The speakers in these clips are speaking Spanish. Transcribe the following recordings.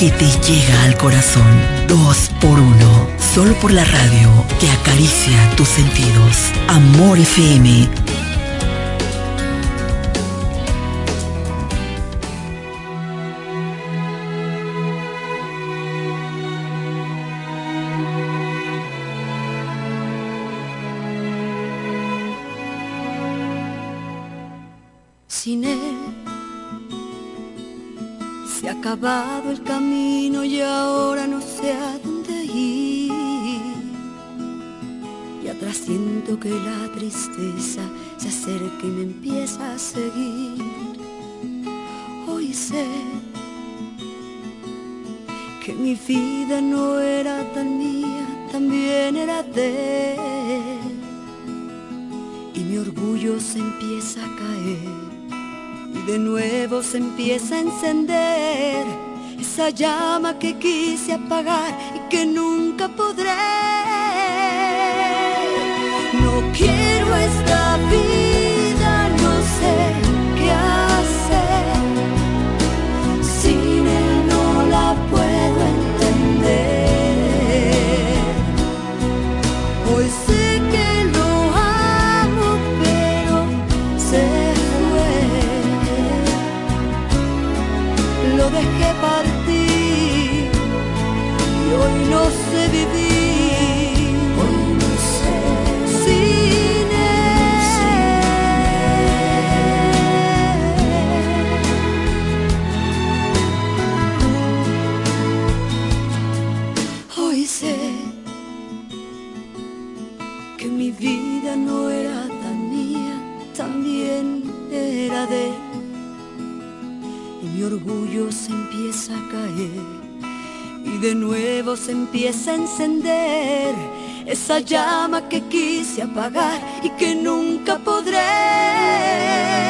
Que te llega al corazón. Dos por uno. Solo por la radio que acaricia tus sentidos. Amor FM Y atrás siento que la tristeza se acerca y me empieza a seguir. Hoy sé que mi vida no era tan mía, también era de él. Y mi orgullo se empieza a caer y de nuevo se empieza a encender esa llama que quise apagar y que nunca podré. No quiero de nuevo se empieza a encender esa llama que quise apagar y que nunca podré.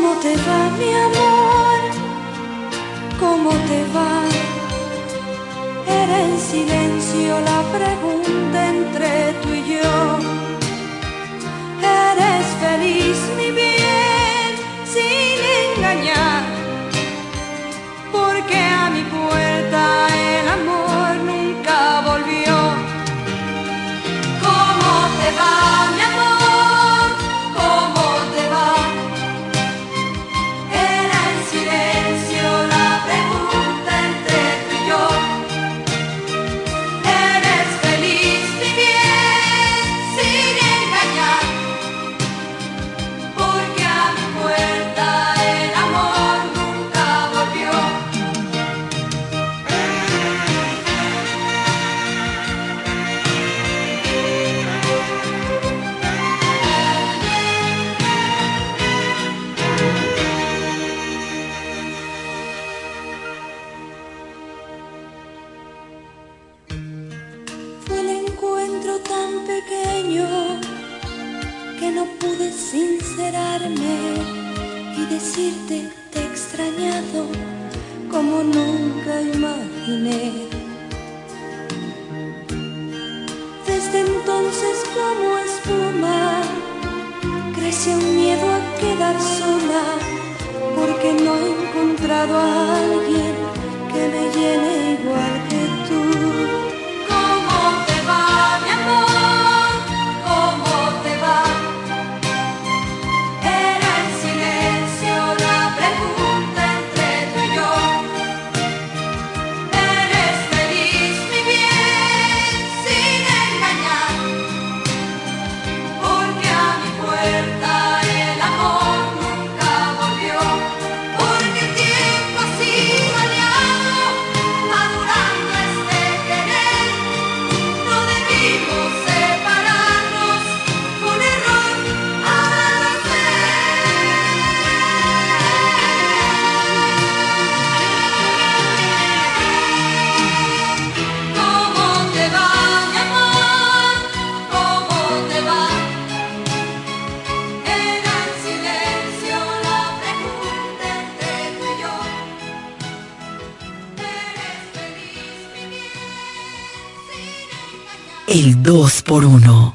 ¿Cómo te va mi amor? ¿Cómo te va? Era en silencio la pregunta entre tú y yo. ¿Eres feliz mi vida? Nunca imaginé. Desde entonces como espuma crece un miedo a quedar sola porque no he encontrado a alguien que me llene igual por 1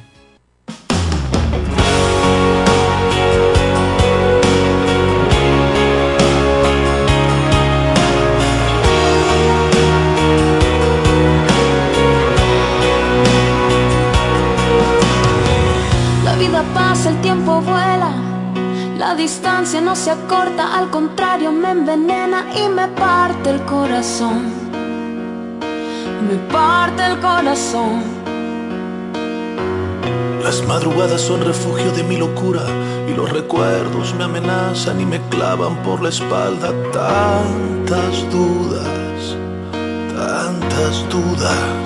La vida pasa, el tiempo vuela. La distancia no se acorta, al contrario me envenena y me parte el corazón. Las madrugadas son refugio de mi locura y los recuerdos me amenazan y me clavan por la espalda tantas dudas, tantas dudas.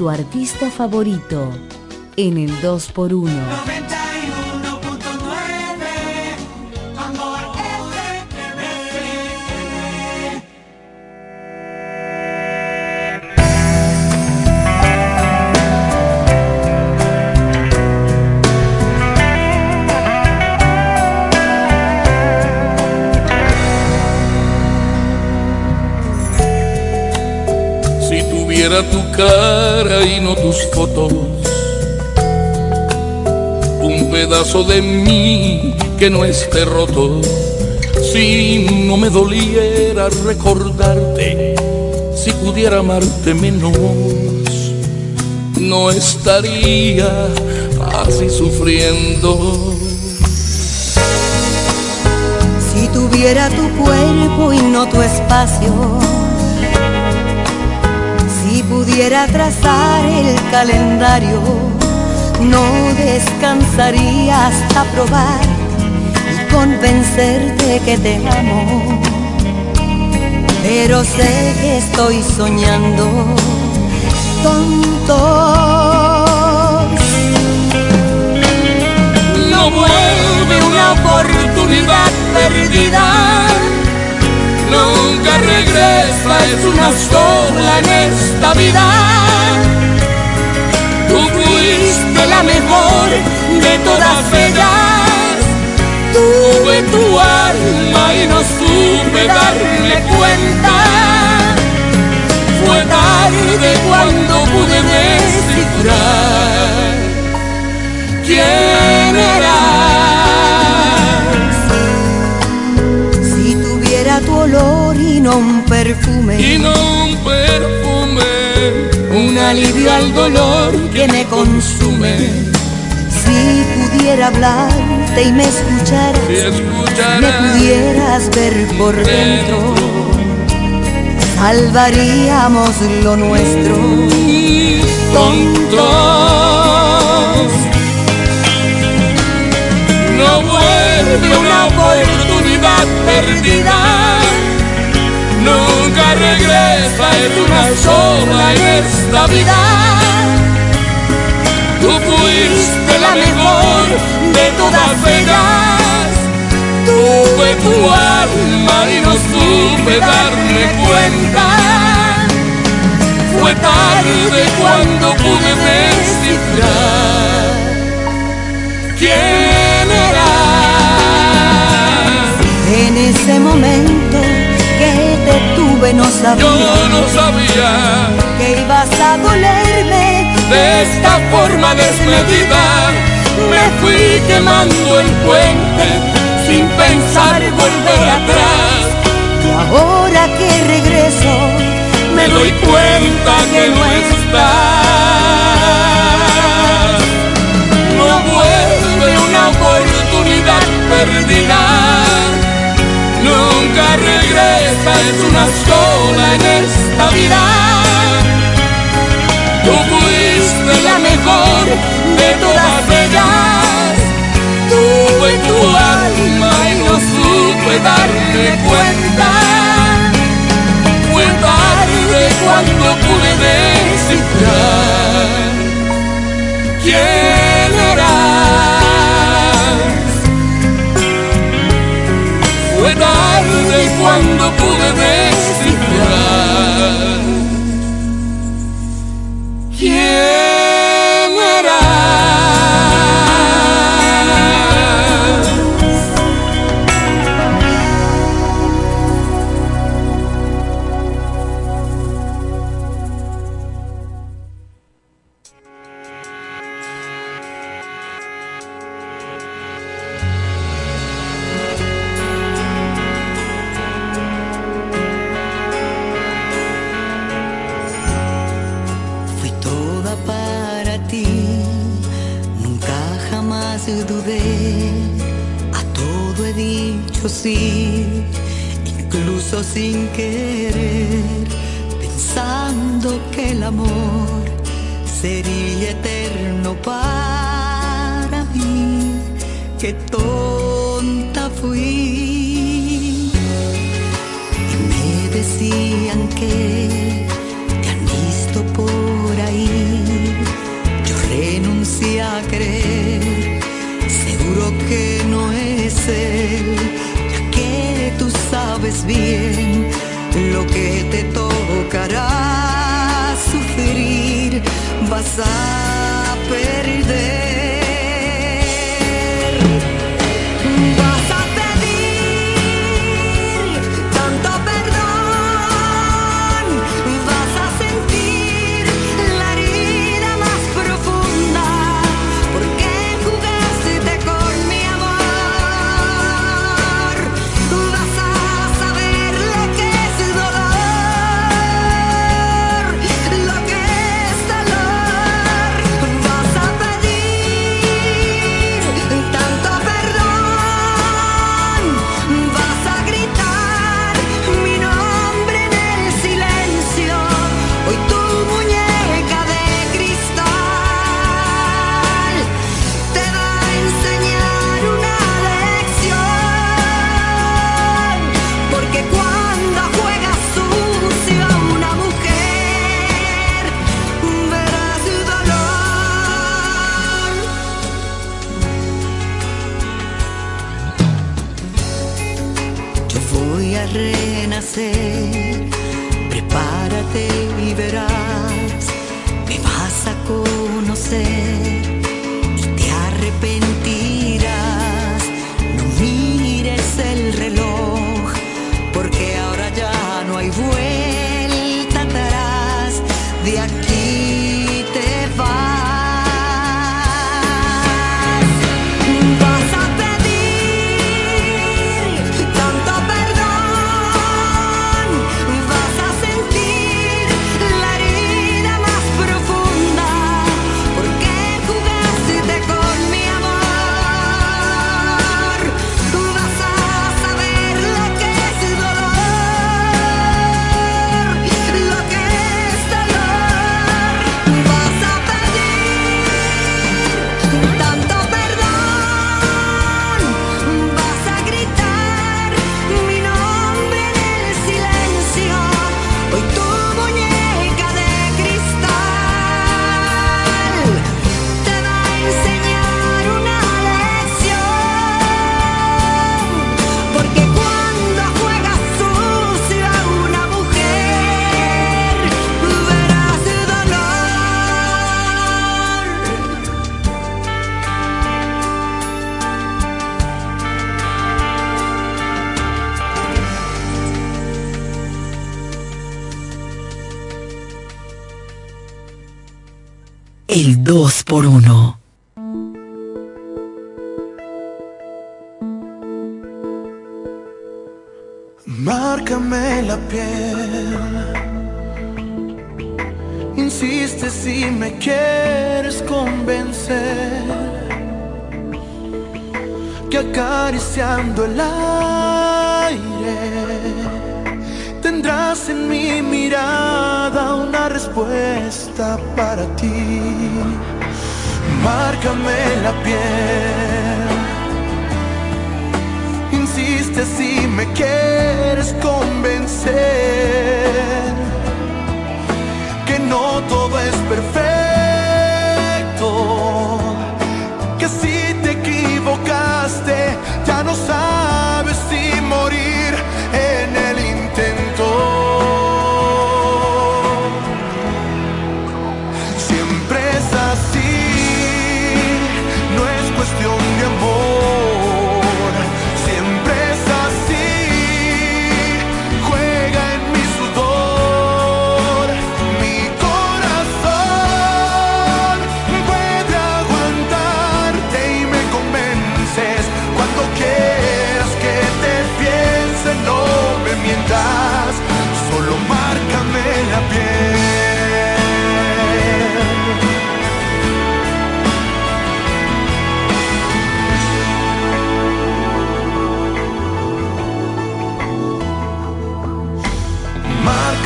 Tu artista favorito en el 2x1. Tus fotos. Un pedazo de mí que no esté roto. Si no me doliera recordarte, si pudiera amarte menos, no estaría así sufriendo. Si tuviera tu cuerpo y no tu espacio pudiera trazar el calendario, no descansaría hasta probar y convencerte que te amo. Pero sé que estoy soñando, tonto. No vuelve una oportunidad perdida, nunca regresa es una sola en esta vida. Tú fuiste la mejor de todas ellas. Tuve tu alma y no supe darme cuenta. Fue tarde cuando pude descifrar quién eras. Y no un perfume. Y no un perfume. Un alivio al dolor que me consume. Si pudiera hablarte y me escucharas, Si escucharas me pudieras ver por dentro, salvaríamos lo nuestro. tontos. No vuelve una oportunidad perdida. Nunca regresa, es una sola en esta vida. Tú fuiste la mejor de todas ellas. Tuve tu alma y no supe darme cuenta. Fue tarde cuando pude descifrar quién eras. En ese momento tuve no Yo no sabía que ibas a dolerme. de esta forma desmedida. Me fui quemando el puente sin pensar volver atrás. Y ahora que regreso, Me doy cuenta que no estás. No vuelve una oportunidad perdida. Nunca regresa, es una sola en esta vida. Tú fuiste la mejor de todas ellas. Tuve tu alma y no supe darme cuenta. Cuando pude descifrar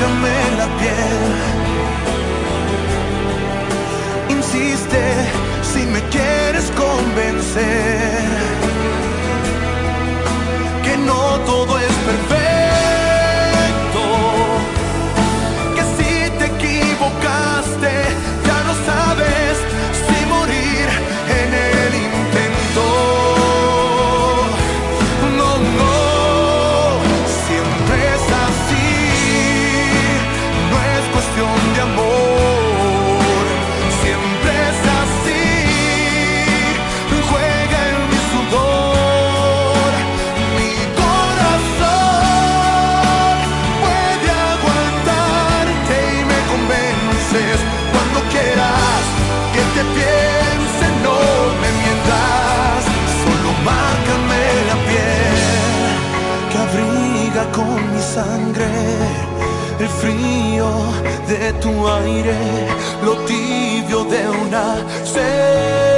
La piel. Insiste si me quieres convencer. lo tibio de una sed.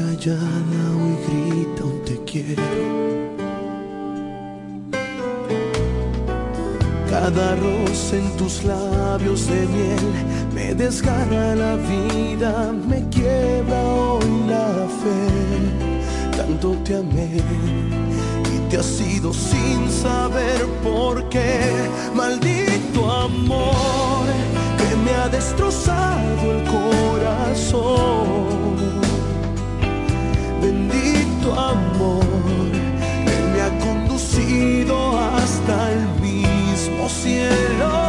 Callada hoy grita un te quiero. Cada rosa en tus labios de miel me desgarra la vida, me quiebra hoy la fe. Tanto te amé te has ido sin saber por qué. Maldito amor que me ha destrozado el corazón. Bendito amor que me ha conducido hasta el mismo cielo.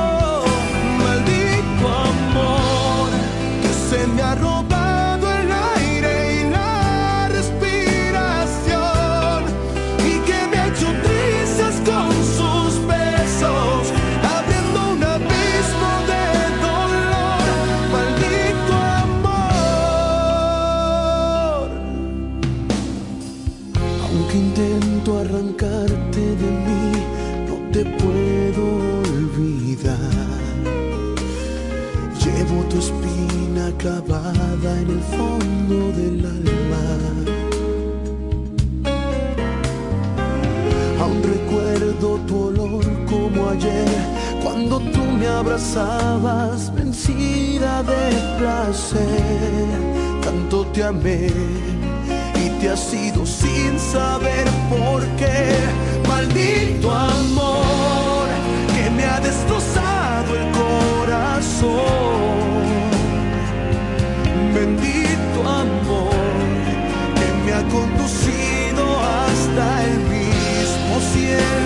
Clavada en el fondo del alma. Aún recuerdo tu olor como ayer, cuando tú me abrazabas vencida de placer. Tanto te amé y te has ido sin saber por qué. Maldito amor que me ha destrozado el corazón bendito amor que me ha conducido hasta el mismo cielo.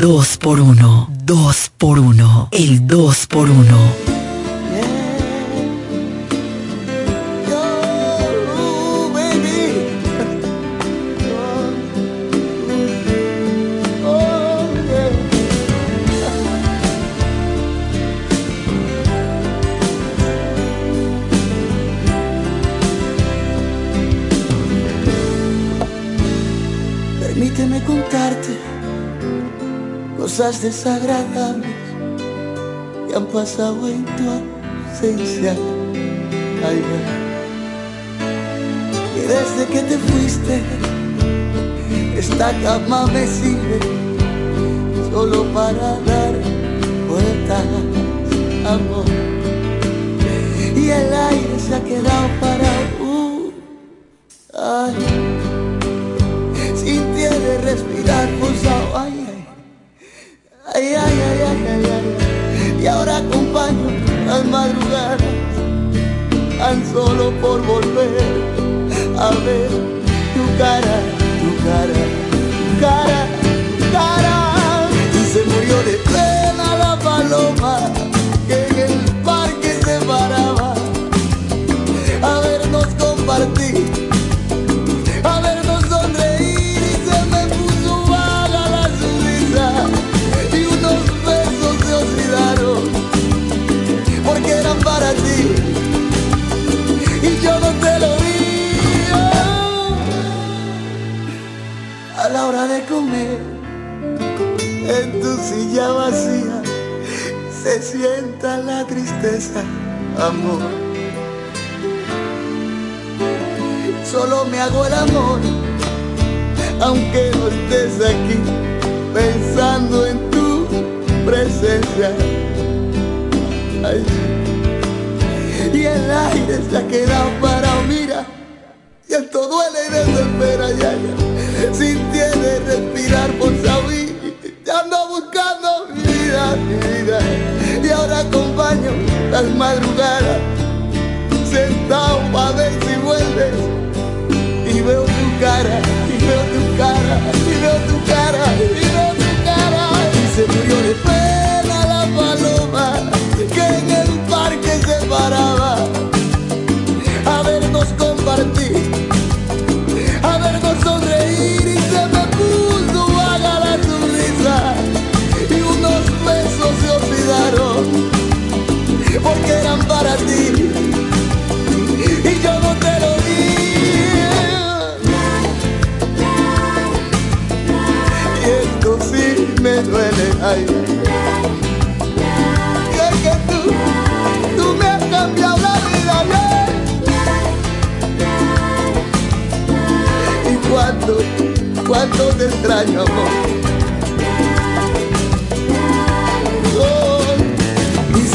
2 por 1 2 por 1 El 2 por 1 desagradables que han pasado en tu ausencia. Ay, Y desde que te fuiste, esta cama me sirve solo para dar vueltas, amor. Y el aire se ha quedado para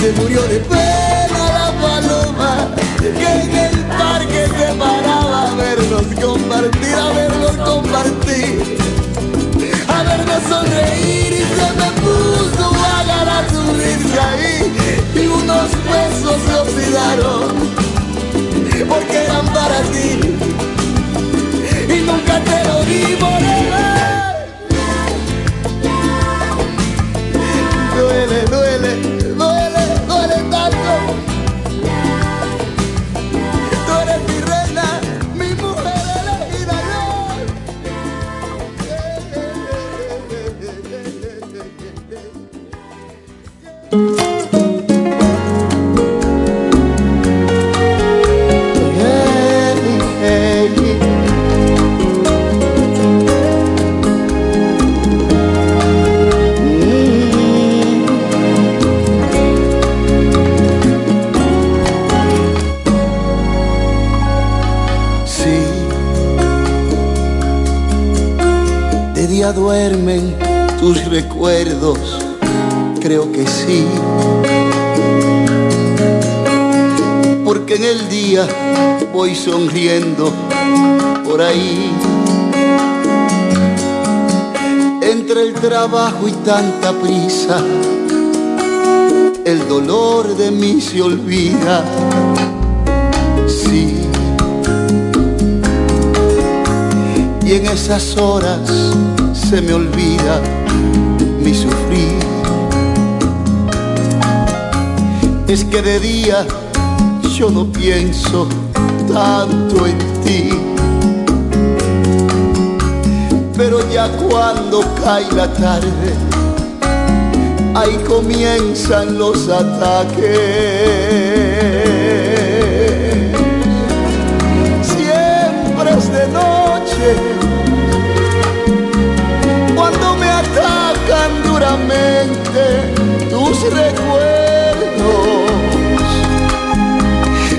se murió de pena la paloma que en el parque se paraba a vernos compartir, a vernos compartir, a vernos sonreír y se me puso vaga la sonrisa ahí y unos besos se olvidaron porque eran para ti y nunca te lo di morena. Trabajo y tanta prisa, el dolor de mí se olvida. Sí. y en esas horas se me olvida mi sufrir. Es que de día yo no pienso tanto en ti, pero ya cuando cae la tarde, ahí comienzan los ataques. Siempre es de noche cuando me atacan duramente tus recuerdos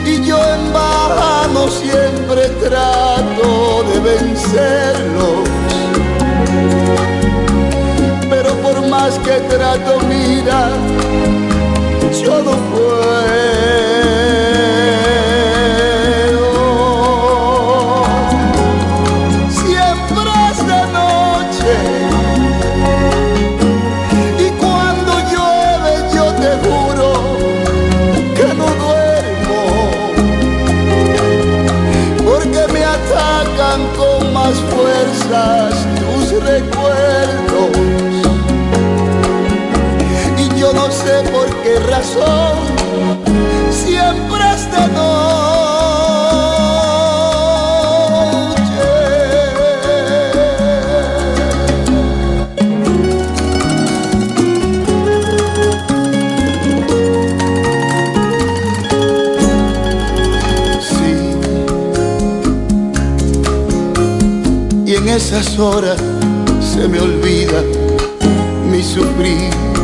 y yo en vano siempre trato de vencerlos más que trato mira yo no puedo qué razón siempre es de noche Sí. Y en esas horas se me olvida mi sufrir.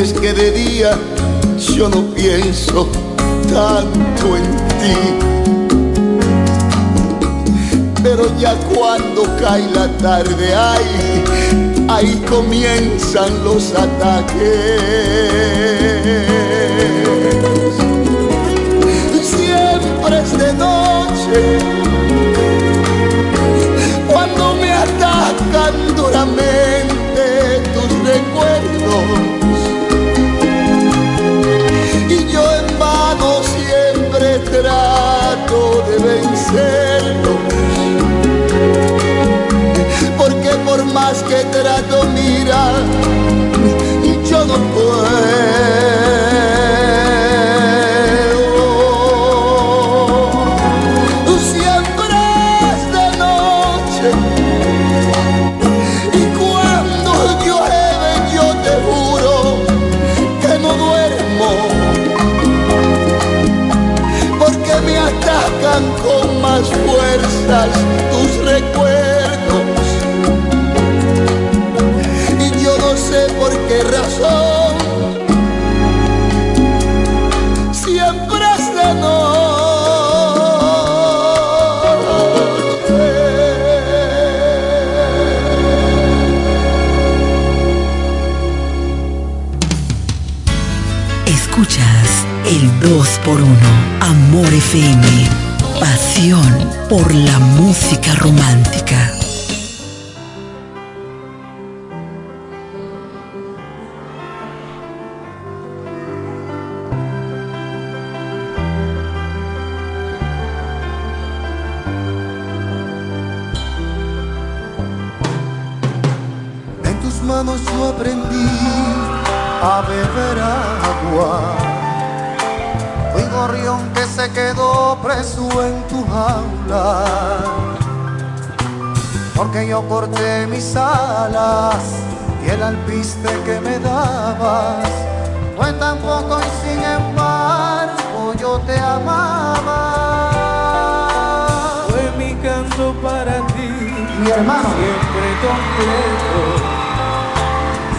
Es que de día yo no pienso tanto en ti. Pero ya cuando cae la tarde, ay, ahí comienzan los ataques. Siempre es de noche, cuando me atacan duramente tus recuerdos que trato, mira, 2 por 1 Amor FM Pasión por la música romántica. Mis alas y el alpiste que me dabas fue tan poco y sin embargo yo te amaba. Fue mi canto para ti, mi hermano, siempre completo.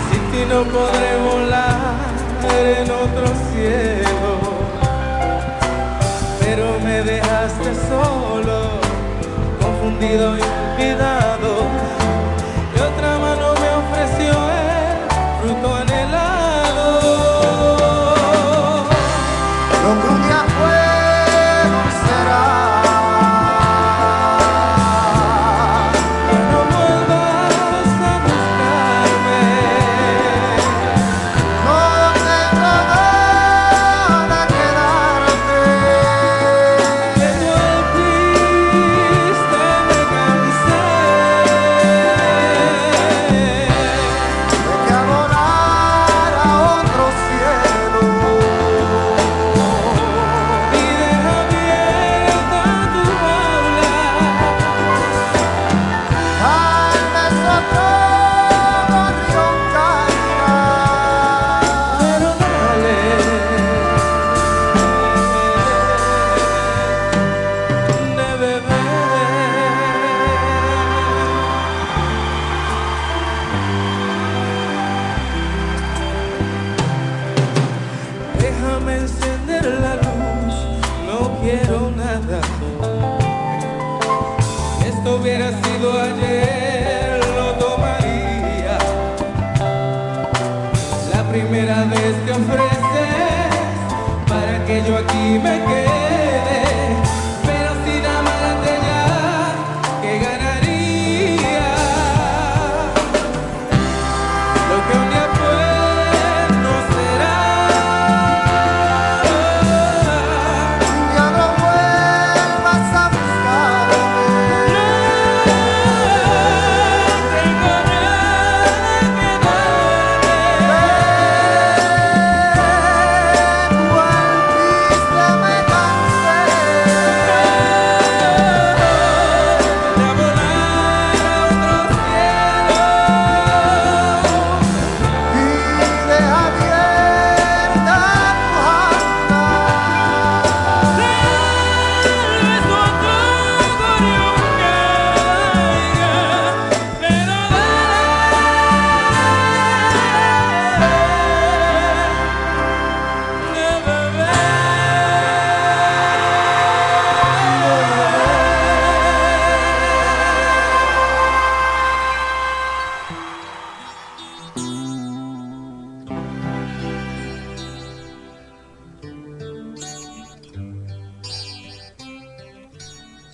Sin ti no podré volar en otro cielo pero me dejaste solo, confundido y olvidado.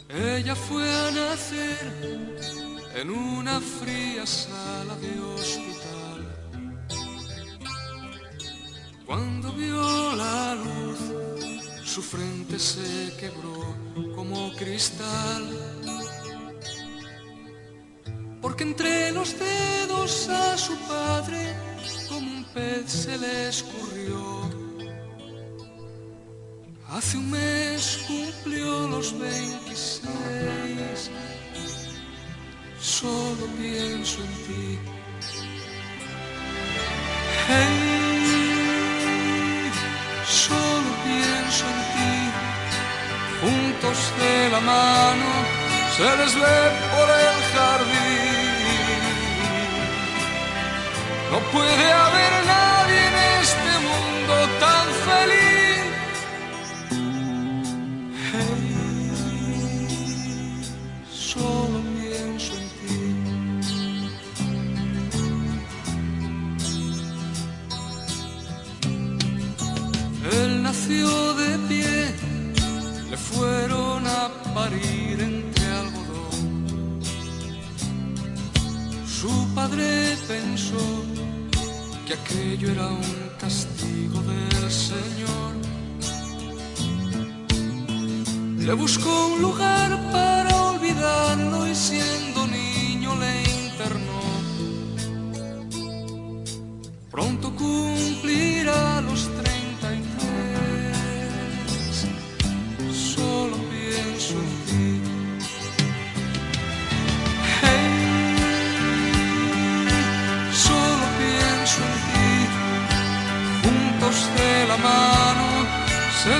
Ella fue a nacer en una fría sala de hospital. Cuando vio la luz, su frente se quebró como cristal. Porque entre los dedos a su padre como un pez se le escurrió Hace un mes cumplió los 26. Solo pienso en ti. Hey, solo pienso en ti. Juntos de la mano se les ve por el jardín. No puede haber pensó que aquello era un castigo del Señor. Le buscó un lugar para olvidarlo y siendo niño le internó. Pronto cumplirá los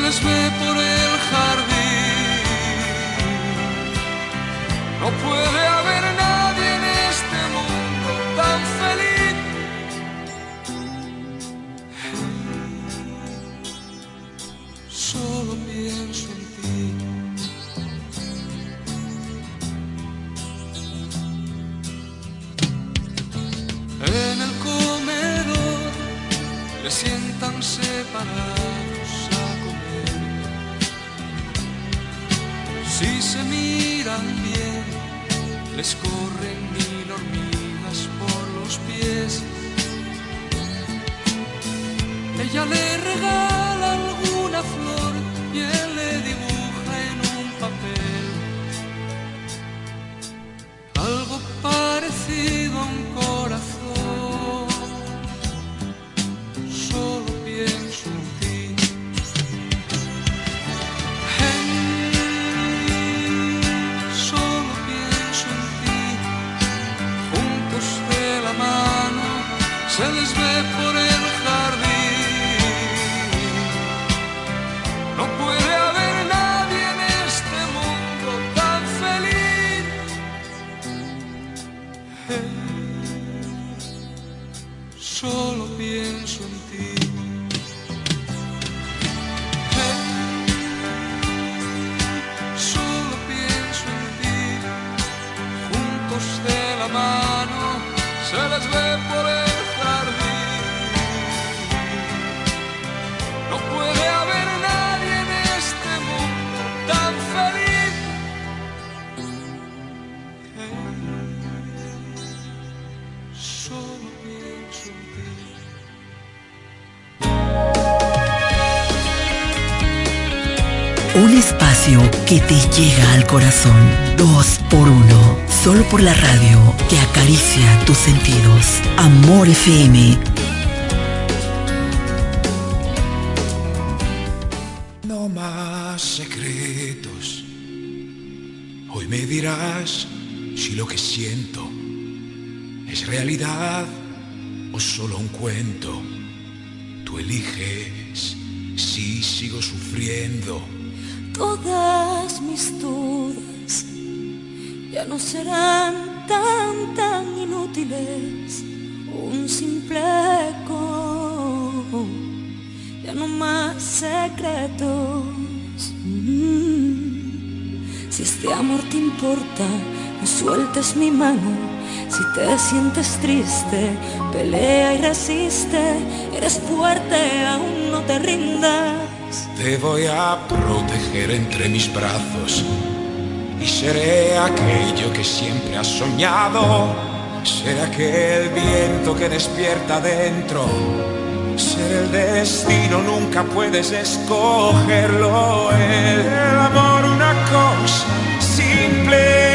les ve por él. que te llega al corazón. Dos por uno. Solo por la radio que acaricia tus sentidos. Amor FM sientes triste, pelea y resiste, eres fuerte, aún no te rindas. Te voy a proteger entre mis brazos y seré aquello que siempre has soñado. Seré aquel viento que despierta dentro. Ser el destino nunca puedes escogerlo. El amor una cosa simple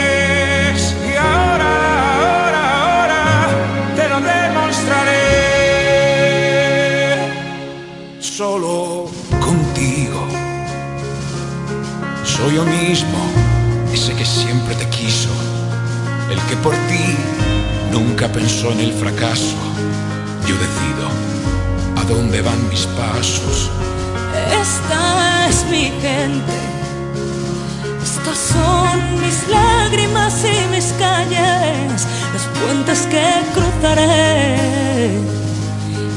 Soy yo mismo, ese que siempre te quiso. El que por ti nunca pensó en el fracaso. Yo decido a dónde van mis pasos. Esta es mi gente. Estas son mis lágrimas y mis calles, los puentes que cruzaré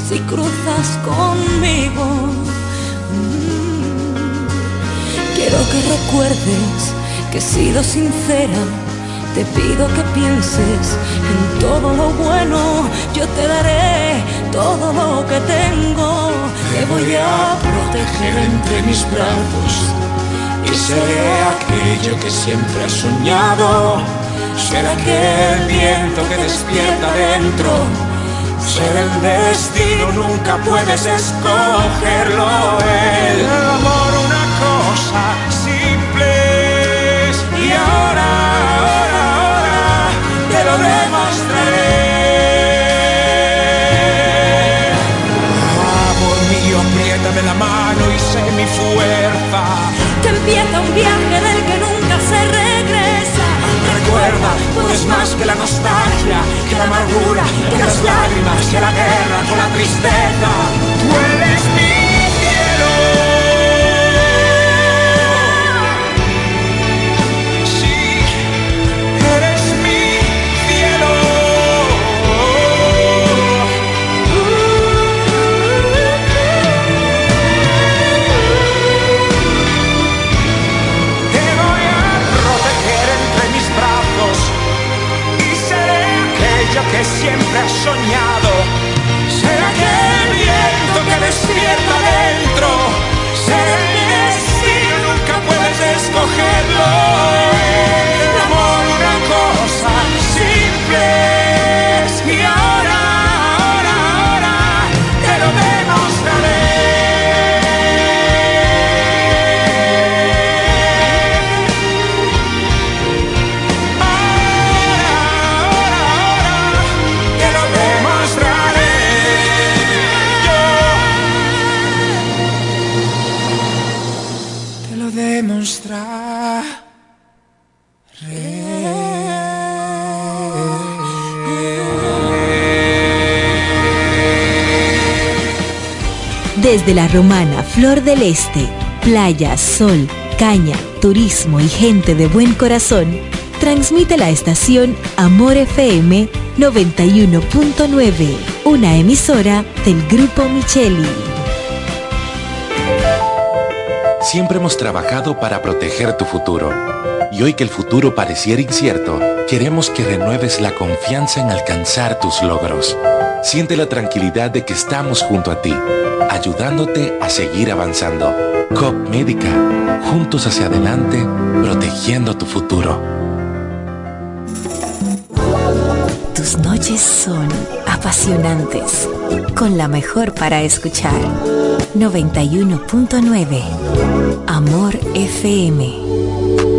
si cruzas conmigo. Quiero que recuerdes que he sido sincera. Te pido que pienses en todo lo bueno. Yo te daré todo lo que tengo. Te voy a proteger entre mis brazos. Y seré aquello que siempre has soñado. Será aquel viento que despierta dentro. Ser el destino, nunca puedes escogerlo. El amor, mío, apriétame la mano y sé mi fuerza. Que empieza un viaje del que nunca se regresa. Recuerda, tú eres más que la nostalgia, que la amargura, que las lágrimas, que la guerra con la tristeza. Tú eres mi siempre has soñado. Será aquel viento que despierta dentro. Será el destino, nunca puedes escogerlo. Desde la romana Flor del Este, playa, sol, caña, turismo y gente de buen corazón, transmite la estación Amor FM 91.9, una emisora del Grupo Micheli. Siempre hemos trabajado para proteger tu futuro. Y hoy que el futuro pareciera incierto, queremos que renueves la confianza en alcanzar tus logros. Siente la tranquilidad de que estamos junto a ti, ayudándote a seguir avanzando. COP Médica, juntos hacia adelante, protegiendo tu futuro. Tus noches son apasionantes, con la mejor para escuchar. 91.9 Amor FM.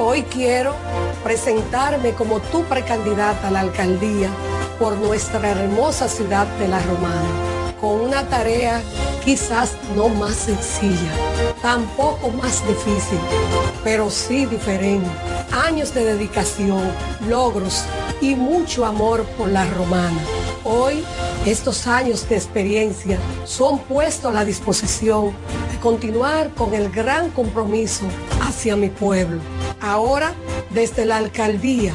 Hoy quiero presentarme como tu precandidata a la alcaldía por nuestra hermosa ciudad de La Romana, con una tarea quizás no más sencilla, tampoco más difícil, pero sí diferente. Años de dedicación, logros y mucho amor por La Romana. Hoy, estos años de experiencia son puestos a la disposición de continuar con el gran compromiso hacia mi pueblo. Ahora desde la alcaldía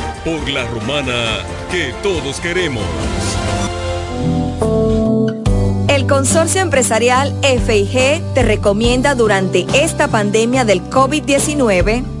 por la romana que todos queremos. El Consorcio Empresarial FIG te recomienda durante esta pandemia del COVID-19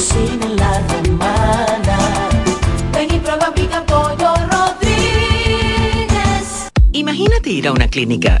cocina en la romana. Ven y prueba pica pollo Rodríguez. Imagínate ir a una clínica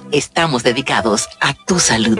Estamos dedicados a tu salud.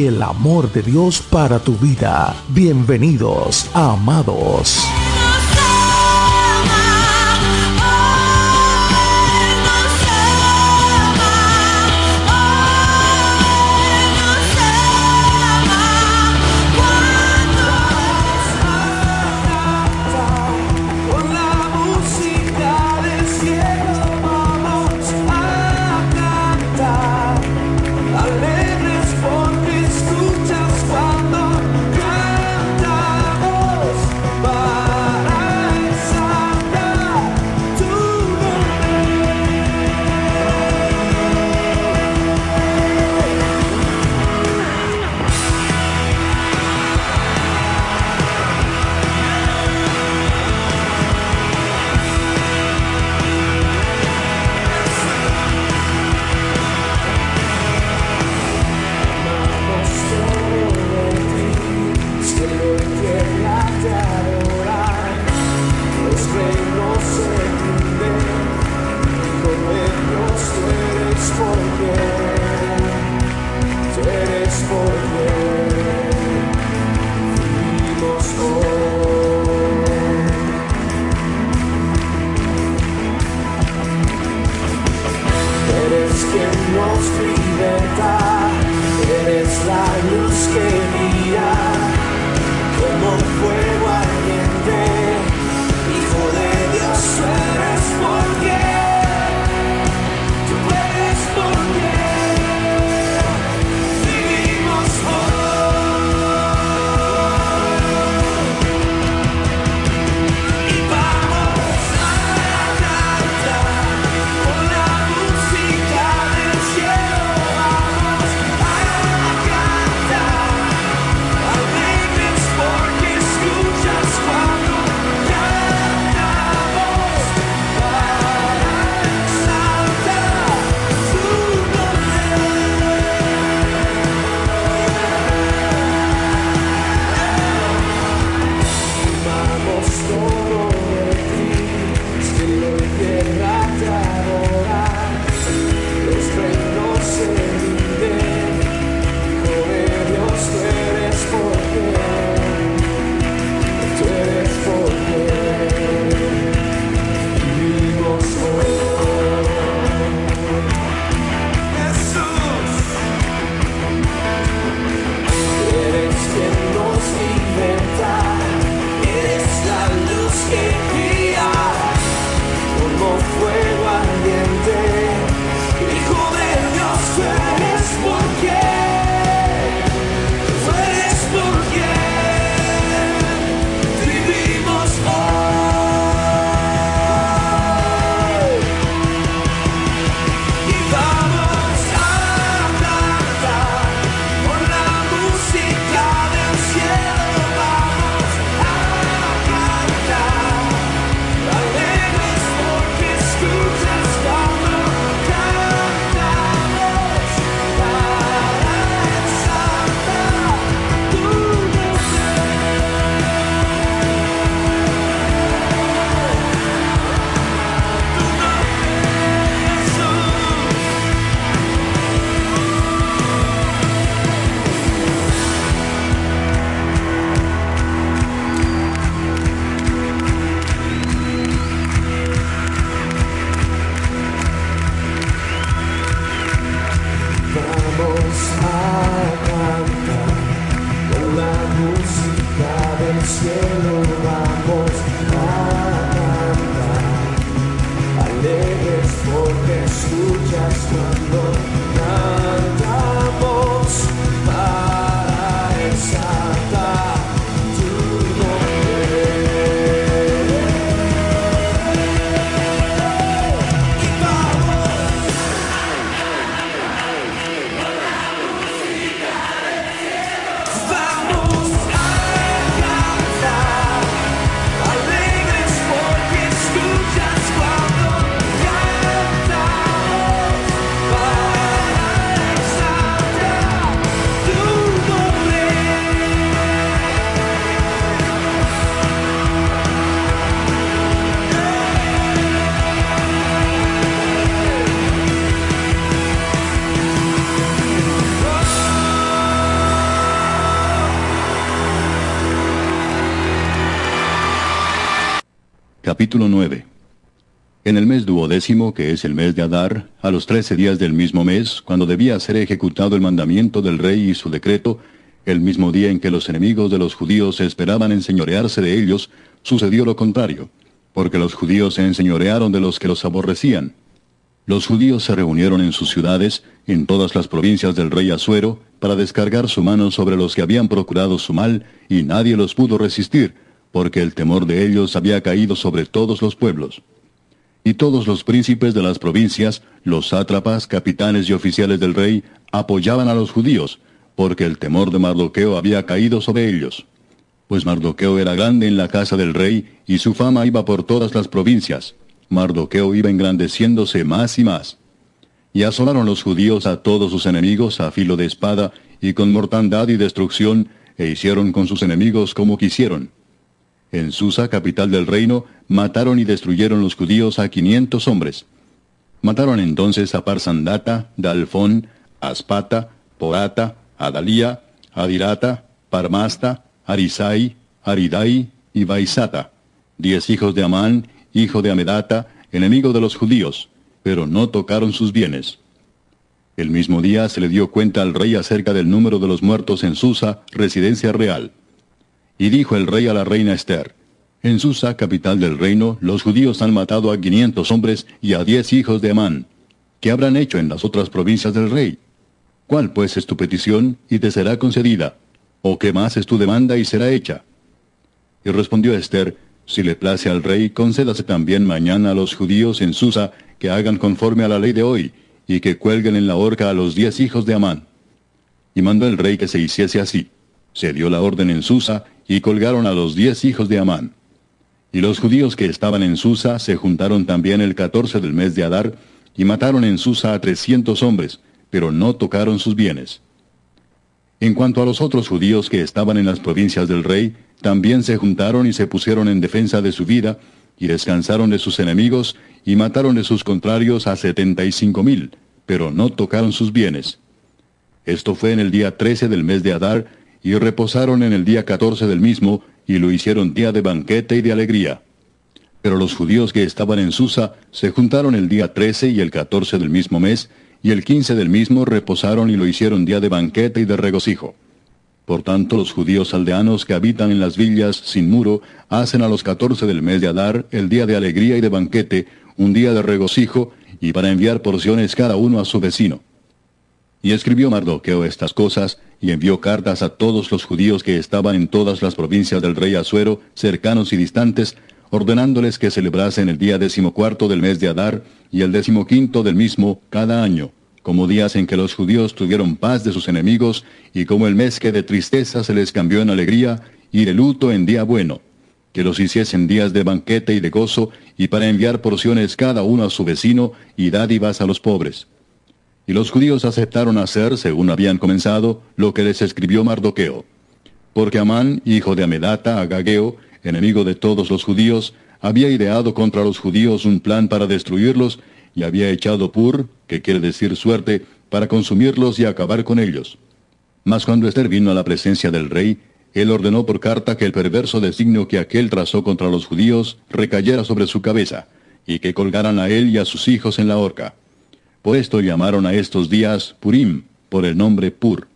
el amor de Dios para tu vida. Bienvenidos Amados. Capítulo 9 En el mes duodécimo, que es el mes de Adar, a los trece días del mismo mes, cuando debía ser ejecutado el mandamiento del rey y su decreto, el mismo día en que los enemigos de los judíos esperaban enseñorearse de ellos, sucedió lo contrario, porque los judíos se enseñorearon de los que los aborrecían. Los judíos se reunieron en sus ciudades, en todas las provincias del rey Asuero, para descargar su mano sobre los que habían procurado su mal, y nadie los pudo resistir, porque el temor de ellos había caído sobre todos los pueblos. Y todos los príncipes de las provincias, los sátrapas, capitanes y oficiales del rey, apoyaban a los judíos, porque el temor de Mardoqueo había caído sobre ellos. Pues Mardoqueo era grande en la casa del rey, y su fama iba por todas las provincias. Mardoqueo iba engrandeciéndose más y más. Y asolaron los judíos a todos sus enemigos a filo de espada, y con mortandad y destrucción, e hicieron con sus enemigos como quisieron. En Susa, capital del reino, mataron y destruyeron los judíos a quinientos hombres. Mataron entonces a Parsandata, Dalfón, Aspata, Porata, Adalía, Adirata, Parmasta, Arisai, Aridai y Baisata, diez hijos de Amán, hijo de Amedata, enemigo de los judíos, pero no tocaron sus bienes. El mismo día se le dio cuenta al rey acerca del número de los muertos en Susa, residencia real. Y dijo el rey a la reina Esther, En Susa, capital del reino, los judíos han matado a quinientos hombres y a diez hijos de Amán. ¿Qué habrán hecho en las otras provincias del rey? ¿Cuál pues es tu petición y te será concedida? ¿O qué más es tu demanda y será hecha? Y respondió Esther, Si le place al rey, concédase también mañana a los judíos en Susa que hagan conforme a la ley de hoy, y que cuelguen en la horca a los diez hijos de Amán. Y mandó el rey que se hiciese así. Se dio la orden en Susa, y colgaron a los diez hijos de Amán. Y los judíos que estaban en Susa se juntaron también el catorce del mes de Adar, y mataron en Susa a trescientos hombres, pero no tocaron sus bienes. En cuanto a los otros judíos que estaban en las provincias del rey, también se juntaron y se pusieron en defensa de su vida, y descansaron de sus enemigos, y mataron de sus contrarios a setenta y cinco mil, pero no tocaron sus bienes. Esto fue en el día trece del mes de Adar, y reposaron en el día catorce del mismo, y lo hicieron día de banquete y de alegría. Pero los judíos que estaban en Susa se juntaron el día trece y el catorce del mismo mes, y el quince del mismo reposaron y lo hicieron día de banquete y de regocijo. Por tanto, los judíos aldeanos que habitan en las villas sin muro hacen a los catorce del mes de Adar el día de alegría y de banquete, un día de regocijo, y para enviar porciones cada uno a su vecino. Y escribió Mardoqueo estas cosas, y envió cartas a todos los judíos que estaban en todas las provincias del rey Asuero, cercanos y distantes, ordenándoles que celebrasen el día decimocuarto del mes de Adar y el decimoquinto del mismo cada año, como días en que los judíos tuvieron paz de sus enemigos, y como el mes que de tristeza se les cambió en alegría, y de luto en día bueno, que los hiciesen días de banquete y de gozo, y para enviar porciones cada uno a su vecino, y dádivas a los pobres. Y los judíos aceptaron hacer, según habían comenzado, lo que les escribió Mardoqueo. Porque Amán, hijo de Amedata, Agageo, enemigo de todos los judíos, había ideado contra los judíos un plan para destruirlos, y había echado pur, que quiere decir suerte, para consumirlos y acabar con ellos. Mas cuando Esther vino a la presencia del rey, él ordenó por carta que el perverso designio que aquel trazó contra los judíos recayera sobre su cabeza, y que colgaran a él y a sus hijos en la horca. Por esto llamaron a estos días Purim, por el nombre Pur.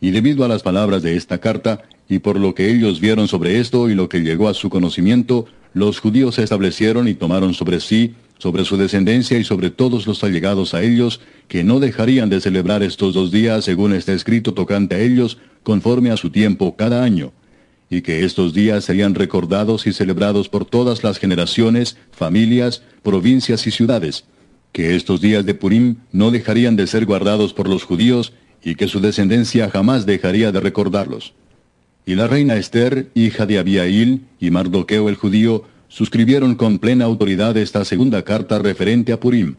Y debido a las palabras de esta carta, y por lo que ellos vieron sobre esto y lo que llegó a su conocimiento, los judíos se establecieron y tomaron sobre sí, sobre su descendencia y sobre todos los allegados a ellos, que no dejarían de celebrar estos dos días según está escrito tocante a ellos, conforme a su tiempo cada año, y que estos días serían recordados y celebrados por todas las generaciones, familias, provincias y ciudades, que estos días de Purim no dejarían de ser guardados por los judíos y que su descendencia jamás dejaría de recordarlos. Y la reina Esther, hija de Abiail, y Mardoqueo el judío, suscribieron con plena autoridad esta segunda carta referente a Purim.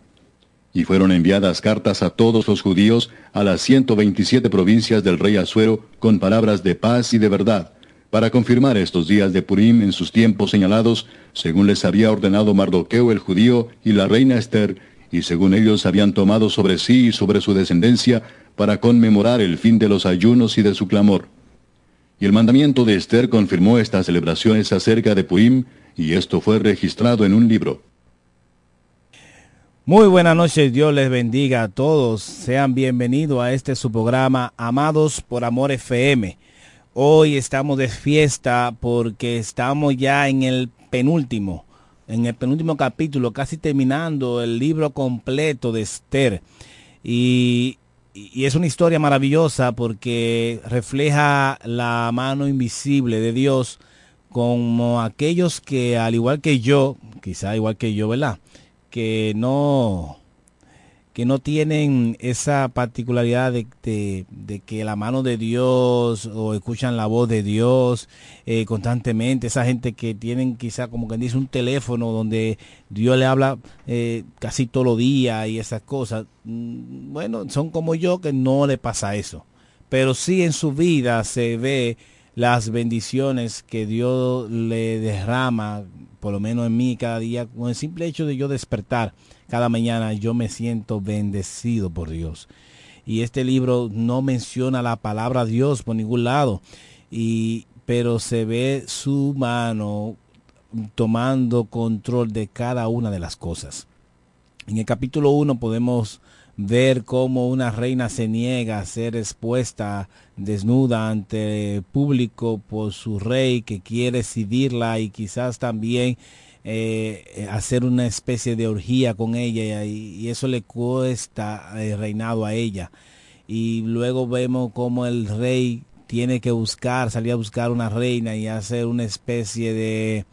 Y fueron enviadas cartas a todos los judíos a las 127 provincias del rey Asuero con palabras de paz y de verdad, para confirmar estos días de Purim en sus tiempos señalados, según les había ordenado Mardoqueo el judío y la reina Esther, y según ellos habían tomado sobre sí y sobre su descendencia para conmemorar el fin de los ayunos y de su clamor. Y el mandamiento de Esther confirmó estas celebraciones acerca de Purim, y esto fue registrado en un libro. Muy buenas noches, Dios les bendiga a todos. Sean bienvenidos a este su programa Amados por Amor FM. Hoy estamos de fiesta porque estamos ya en el penúltimo en el penúltimo capítulo, casi terminando el libro completo de Esther. Y, es una historia maravillosa porque refleja la mano invisible de Dios como aquellos que, al igual que yo, quizá igual que yo, ¿verdad? Que no que no tienen esa particularidad de, que la mano de Dios o escuchan la voz de Dios eh, constantemente, esa gente que tienen quizá como quien dice un teléfono donde Dios le habla eh, casi todos los días y esas cosas, mm, bueno, son como yo que no le pasa eso, pero sí en su vida se ve las bendiciones que Dios le derrama, por lo menos en mí cada día, con el simple hecho de yo despertar cada mañana yo me siento bendecido por Dios. Y este libro no menciona la palabra Dios por ningún lado, y, pero se ve su mano tomando control de cada una de las cosas. En el capítulo 1 podemos ver cómo una reina se niega a ser expuesta desnuda ante el público por su rey que quiere decidirla y quizás también eh, hacer una especie de orgía con ella y, eso le cuesta el reinado a ella. Y luego vemos como el rey tiene que buscar, salir a buscar una reina y hacer una especie de,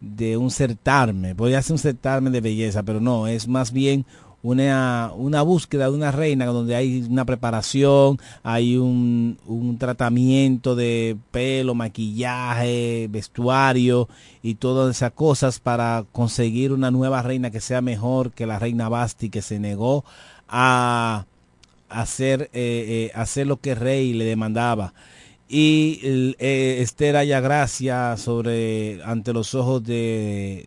de un certamen. Podría ser un certamen de belleza, pero no, es más bien una, una búsqueda de una reina donde hay una preparación, hay un, un tratamiento de pelo, maquillaje, vestuario y todas esas cosas para conseguir una nueva reina que sea mejor que la reina Basti que se negó a hacer, eh, eh, hacer lo que el rey le demandaba. Y eh, Esther haya gracia sobre ante los ojos de,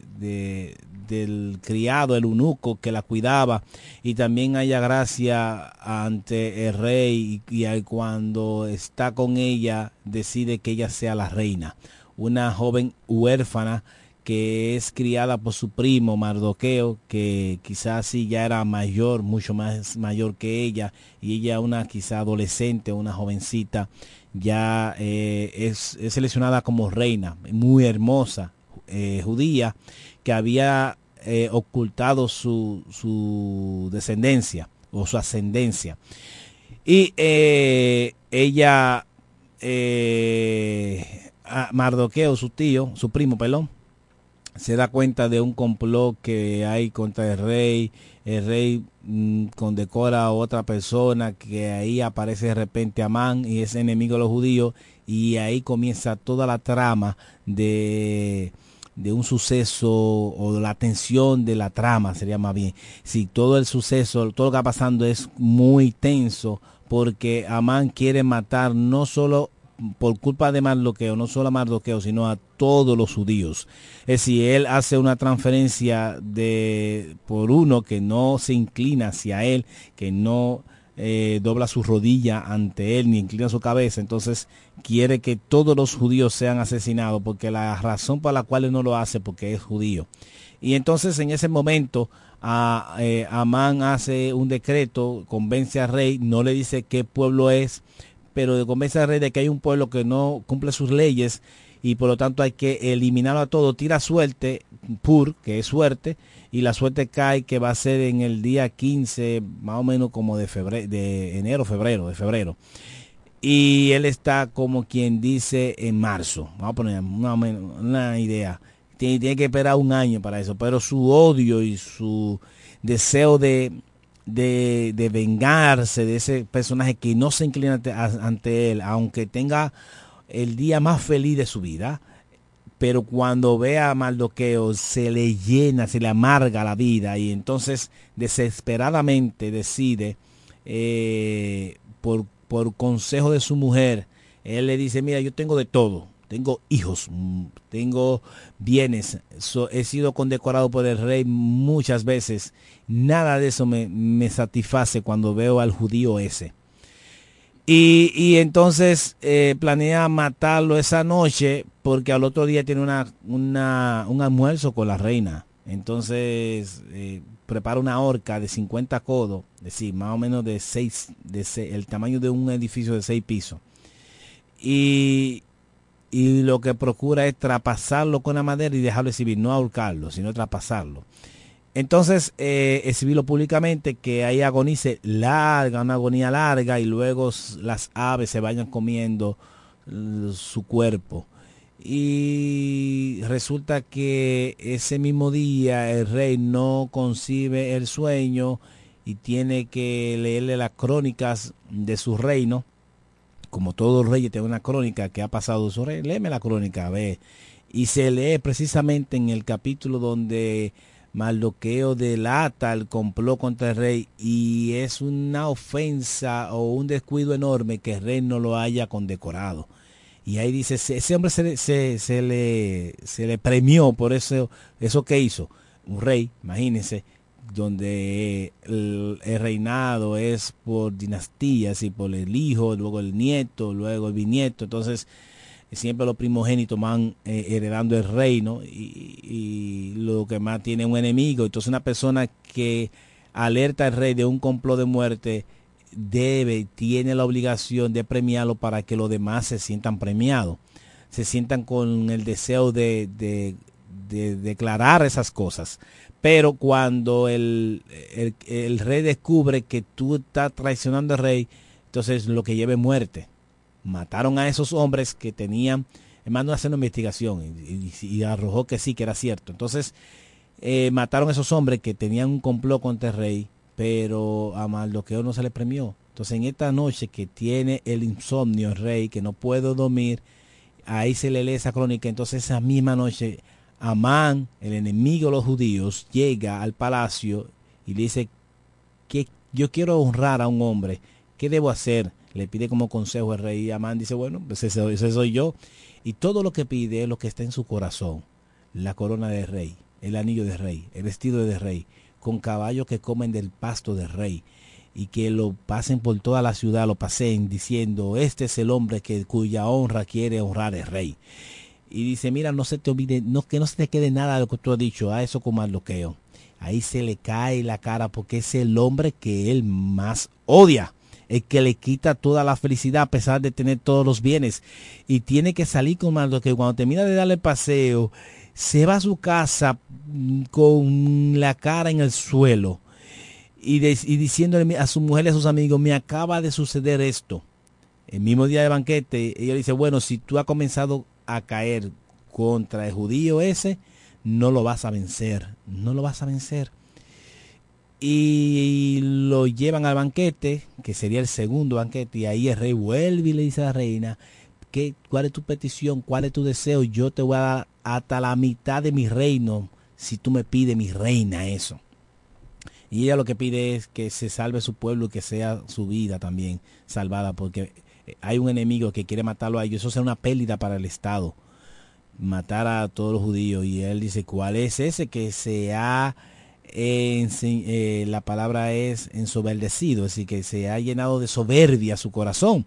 del criado, el eunuco que la cuidaba, y también haya gracia ante el rey y, cuando está con ella decide que ella sea la reina. una joven huérfana que es criada por su primo Mardoqueo, que quizás sí ya era mayor, mucho más mayor que ella, y ella una quizá adolescente, una jovencita, ya eh, es, seleccionada como reina, muy hermosa, eh, judía, que había eh, ocultado su, su, descendencia o su ascendencia. Y ella, Mardoqueo, su tío, su primo, pelón, se da cuenta de un complot que hay contra el rey. El rey mm, condecora a otra persona que ahí aparece de repente Amán y es enemigo de los judíos y ahí comienza toda la trama de, de un suceso o la tensión de la trama sería más bien. Si todo el suceso, todo lo que está pasando es muy tenso porque Amán quiere matar no solo por culpa de Mardoqueo, no solo a Mardoqueo, sino a todos los judíos. Es decir, él hace una transferencia de por uno que no se inclina hacia él, que no eh, dobla su rodilla ante él ni inclina su cabeza. Entonces quiere que todos los judíos sean asesinados porque la razón por la cual él no lo hace porque es judío. Y entonces en ese momento a, eh, Amán hace un decreto, convence al rey, no le dice qué pueblo es, pero convence al rey de que hay un pueblo que no cumple sus leyes y por lo tanto hay que eliminarlo a todo. Tira suerte, pur, que es suerte, y la suerte cae que va a ser en el día 15, más o menos como de de enero, febrero, de febrero. Y él está como quien dice en marzo. Vamos a poner una, una idea. Tiene, tiene que esperar un año para eso, pero su odio y su deseo de de, vengarse de ese personaje que no se inclina ante, él, aunque tenga el día más feliz de su vida, pero cuando ve a Maldoqueo se le llena, se le amarga la vida y entonces desesperadamente decide, eh, por, por consejo de su mujer, él le dice, mira, yo tengo de todo, tengo hijos, tengo bienes, he sido condecorado por el rey muchas veces. Nada de eso me, satisface cuando veo al judío ese. Y, entonces eh, planea matarlo esa noche porque al otro día tiene una, un almuerzo con la reina. Entonces eh, prepara una horca de 50 codos, es decir, más o menos de 6, de el tamaño de un edificio de 6 pisos. Y, y lo que procura es traspasarlo con la madera y dejarlo exhibir, no ahorcarlo, sino traspasarlo. Entonces, eh, exhibirlo públicamente, que ahí agonice larga, una agonía larga, y luego las aves se vayan comiendo su cuerpo. Y resulta que ese mismo día el rey no concibe el sueño y tiene que leerle las crónicas de su reino como todo rey tiene una crónica que ha pasado su rey, léeme la crónica, a ver. Y se lee precisamente en el capítulo donde Maldoqueo delata el complot contra el rey y es una ofensa o un descuido enorme que el rey no lo haya condecorado. Y ahí dice, ese hombre se, se, se, le, se le premió por eso, eso que hizo. Un rey, imagínense, donde el, reinado es por dinastías y por el hijo, luego el nieto, luego el bisnieto. Entonces, siempre los primogénitos van eh, heredando el reino y, lo que más tiene un enemigo. Entonces, una persona que alerta al rey de un complot de muerte debe, tiene la obligación de premiarlo para que los demás se sientan premiados, se sientan con el deseo de, de, de declarar esas cosas. Pero cuando el, el, rey descubre que tú estás traicionando al rey, entonces lo que lleve muerte. Mataron a esos hombres que tenían, hacer una investigación y, arrojó que sí, que era cierto. Entonces eh, mataron a esos hombres que tenían un complot contra el rey, pero a Mardoqueo no se le premió. Entonces en esta noche que tiene el insomnio el rey, que no puede dormir, ahí se le lee esa crónica. Entonces esa misma noche Amán, el enemigo de los judíos, llega al palacio y le dice que yo quiero honrar a un hombre, ¿qué debo hacer? Le pide como consejo el rey. Amán dice, bueno, pues ese, soy yo. Y todo lo que pide es lo que está en su corazón. La corona de rey, el anillo de rey, el vestido de rey, con caballos que comen del pasto de rey y que lo pasen por toda la ciudad, lo pasen diciendo, este es el hombre que cuya honra quiere honrar el rey y dice, mira, no se te olvide, no, que no se te quede nada de lo que tú has dicho, a eso como bloqueo. Ahí se le cae la cara porque es el hombre que él más odia el que le quita toda la felicidad a pesar de tener todos los bienes. Y tiene que salir con que Cuando termina de darle paseo, se va a su casa con la cara en el suelo y, y diciéndole a su mujer y a sus amigos, me acaba de suceder esto. El mismo día de banquete, ella dice, bueno, si tú has comenzado a caer contra el judío ese, no lo vas a vencer, no lo vas a vencer. Y lo llevan al banquete, que sería el segundo banquete, y ahí el rey vuelve y le dice a la reina, ¿qué, ¿cuál es tu petición? ¿Cuál es tu deseo? Yo te voy a dar hasta la mitad de mi reino si tú me pides mi reina eso. Y ella lo que pide es que se salve su pueblo y que sea su vida también salvada, porque hay un enemigo que quiere matarlo a ellos. Eso será una pérdida para el Estado, matar a todos los judíos. Y él dice, ¿cuál es ese que se ha... Eh, la palabra es ensoberdecido, es decir, que se ha llenado de soberbia su corazón.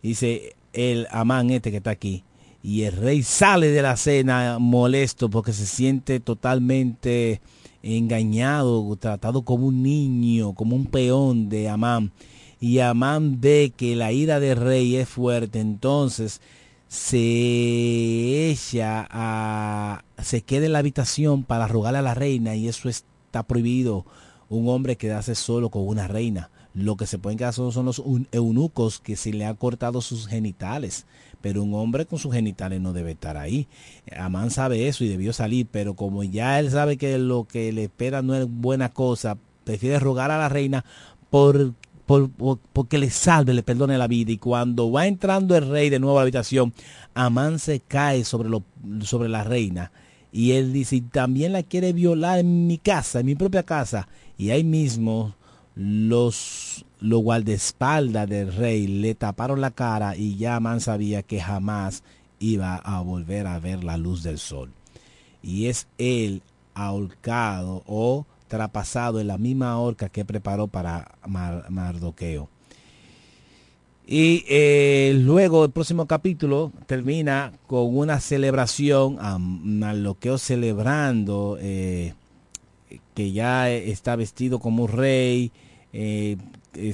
Dice el Amán este que está aquí. Y el rey sale de la cena molesto porque se siente totalmente engañado, tratado como un niño, como un peón de Amán. Y Amán ve que la ira del rey es fuerte, entonces se echa a, se queda en la habitación para rogarle a la reina y eso está prohibido. Un hombre quedarse solo con una reina. Lo que se pueden quedar solo son los eunucos que se le han cortado sus genitales. Pero un hombre con sus genitales no debe estar ahí. Amán sabe eso y debió salir, pero como ya él sabe que lo que le espera no es buena cosa, prefiere rogar a la reina por, por, porque le salve, le perdone la vida. Y cuando va entrando el rey de nuevo a la habitación, Amán se cae sobre, lo, sobre la reina. Y él dice, también la quiere violar en mi casa, en mi propia casa. Y ahí mismo los, los guardaespaldas del rey le taparon la cara y ya Amán sabía que jamás iba a volver a ver la luz del sol. Y es él ahorcado o trapasado en la misma horca que preparó para Mardoqueo. Y eh, luego el próximo capítulo termina con una celebración a celebrando eh, que ya está vestido como rey, eh,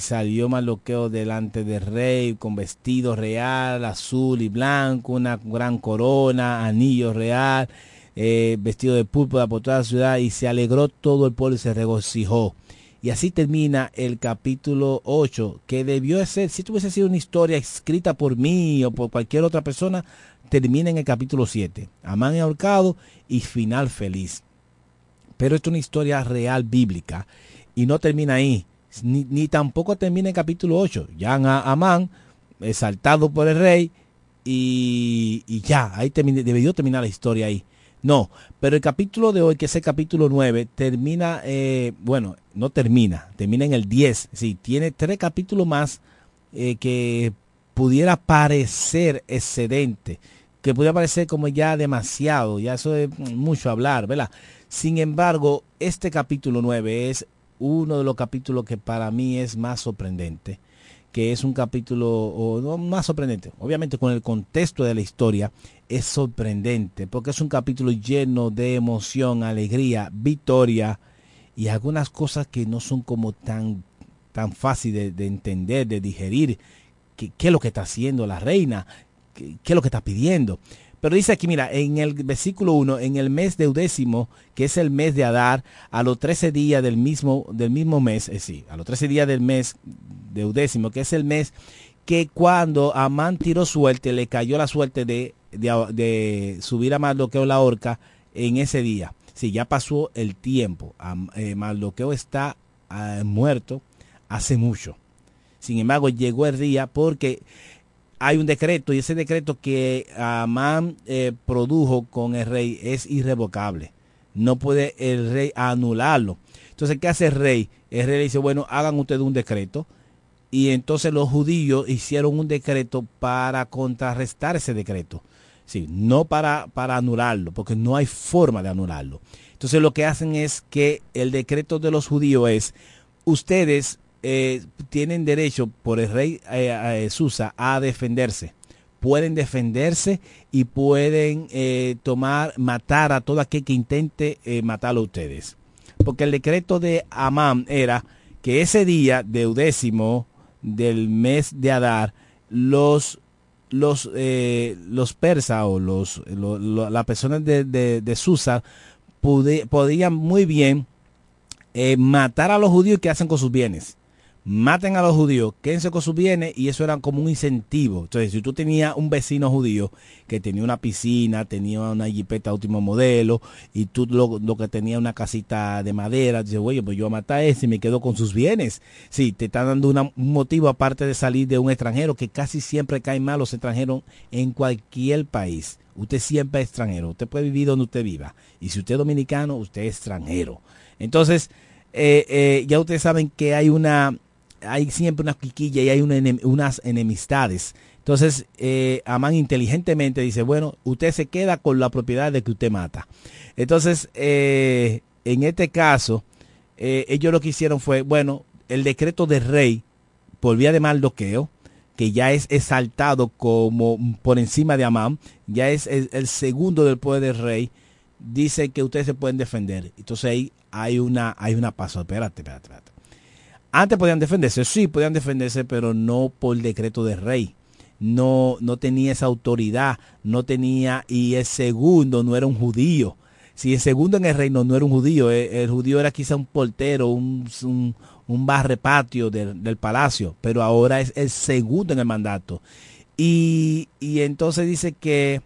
salió Maloqueo delante del rey con vestido real, azul y blanco, una gran corona, anillo real, vestido de púrpura por toda la ciudad y se alegró todo el pueblo y se regocijó. Y así termina el capítulo 8, que debió ser, si tuviese sido una historia escrita por mí o por cualquier otra persona, termina en el capítulo 7. Amán ahorcado y final feliz. Pero esto es una historia real bíblica y no termina ahí ni, tampoco termina el capítulo 8. Ya a Amán, exaltado por el rey, y, ya, ahí debió terminar la historia ahí. No, pero el capítulo de hoy, que es el capítulo 9, termina, eh, bueno, no termina, termina en el 10. Sí, tiene tres capítulos más eh, que pudiera parecer excedente, que pudiera parecer como ya demasiado, ya eso es mucho hablar, ¿verdad? Sin embargo, este capítulo 9 es uno de los capítulos que para mí es más sorprendente, que es un capítulo o, no, más sorprendente, obviamente con el contexto de la historia, es sorprendente, porque es un capítulo lleno de emoción, alegría, victoria y algunas cosas que no son como tan, tan fáciles de, entender, de digerir, qué es lo que está haciendo la reina, qué es lo que está pidiendo. Pero dice aquí, mira, en el versículo 1, en el mes deudécimo, que es el mes de Adar, a los 13 días del mismo, del mismo mes, es decir, a los 13 días del mes deudécimo, que es el mes que cuando Amán tiró suerte, le cayó la suerte de, de, subir a Mardoqueo la horca en ese día. Si ya pasó el tiempo, eh, Mardoqueo está ah, muerto hace mucho. Sin embargo, llegó el día porque hay un decreto y ese decreto que Amán eh, produjo con el rey es irrevocable. No puede el rey anularlo. Entonces, ¿qué hace el rey? El rey le dice, bueno, hagan ustedes un decreto. Y entonces los judíos hicieron un decreto para contrarrestar ese decreto. Sí, no para, para anularlo, porque no hay forma de anularlo. Entonces lo que hacen es que el decreto de los judíos es, ustedes eh, tienen derecho por el rey eh, Susa a defenderse. pueden defenderse y pueden eh, tomar, matar a todo aquel que intente eh, matarlo a ustedes. Porque el decreto de Amán era que ese día deudécimo del mes de Adar, los los eh, los persas o los las personas de, de, Susa podían muy bien matar a los judíos que hacen con sus bienes maten a los judíos, quédense con sus bienes y eso era como un incentivo. Entonces, si tú tenías un vecino judío que tenía una piscina, tenía una jipeta último modelo y tú lo, que tenía una casita de madera, dices, oye, pues yo voy a matar a ese y me quedo con sus bienes. Sí, te están dando un motivo aparte de salir de un extranjero, que casi siempre caen mal los extranjeros en cualquier país. Usted siempre es extranjero, usted puede vivir donde usted viva. Y si usted es dominicano, usted es extranjero. Entonces, eh, eh, ya ustedes saben que hay una hay siempre una quiquilla y hay unas enemistades. Entonces, eh, Amán inteligentemente dice, bueno, usted se queda con la propiedad de que usted mata. Entonces, eh, en este caso, eh, ellos lo que hicieron fue, bueno, el decreto del rey por vía de maldoqueo, que ya es exaltado como por encima de Amán, ya es el, segundo del poder del rey, dice que ustedes se pueden defender. Entonces ahí hay una, hay una paso. Espérate, espérate, espérate. Antes podían defenderse, sí, podían defenderse, pero no por decreto del rey. No, no tenía esa autoridad, no tenía, y el segundo no era un judío. Si el segundo en el reino no era un judío, el, judío era quizá un portero, un, un, barre patio del, palacio, pero ahora es el segundo en el mandato. Y, y entonces dice que,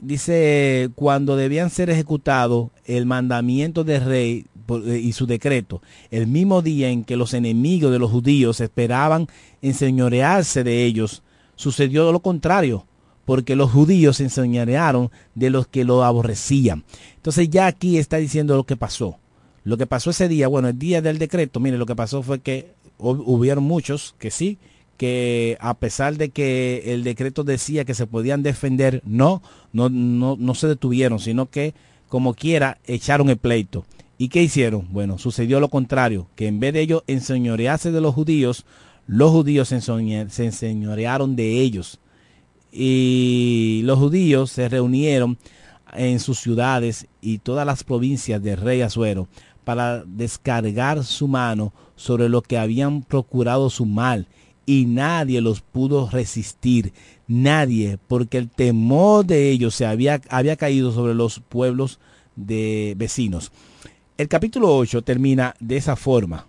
dice, cuando debían ser ejecutados, el mandamiento del rey eh, y su decreto, el mismo día en que los enemigos de los judíos esperaban enseñorearse de ellos, sucedió lo contrario, porque los judíos se enseñorearon de los que lo aborrecían. Entonces ya aquí está diciendo lo que pasó. Lo que pasó ese día, bueno, el día del decreto, mire, lo que pasó fue que hubieron muchos que sí, que a pesar de que el decreto decía que se podían defender, no, no, no, no se detuvieron, sino que como quiera echaron el pleito. ¿Y qué hicieron? Bueno, sucedió lo contrario, que en vez de ellos enseñorearse de los judíos, los judíos se, enseñorearon de ellos. Y los judíos se reunieron en sus ciudades y todas las provincias del rey Azuero para descargar su mano sobre los que habían procurado su mal y nadie los pudo resistir, nadie, porque el temor de ellos se había, había caído sobre los pueblos de vecinos. El capítulo 8 termina de esa forma.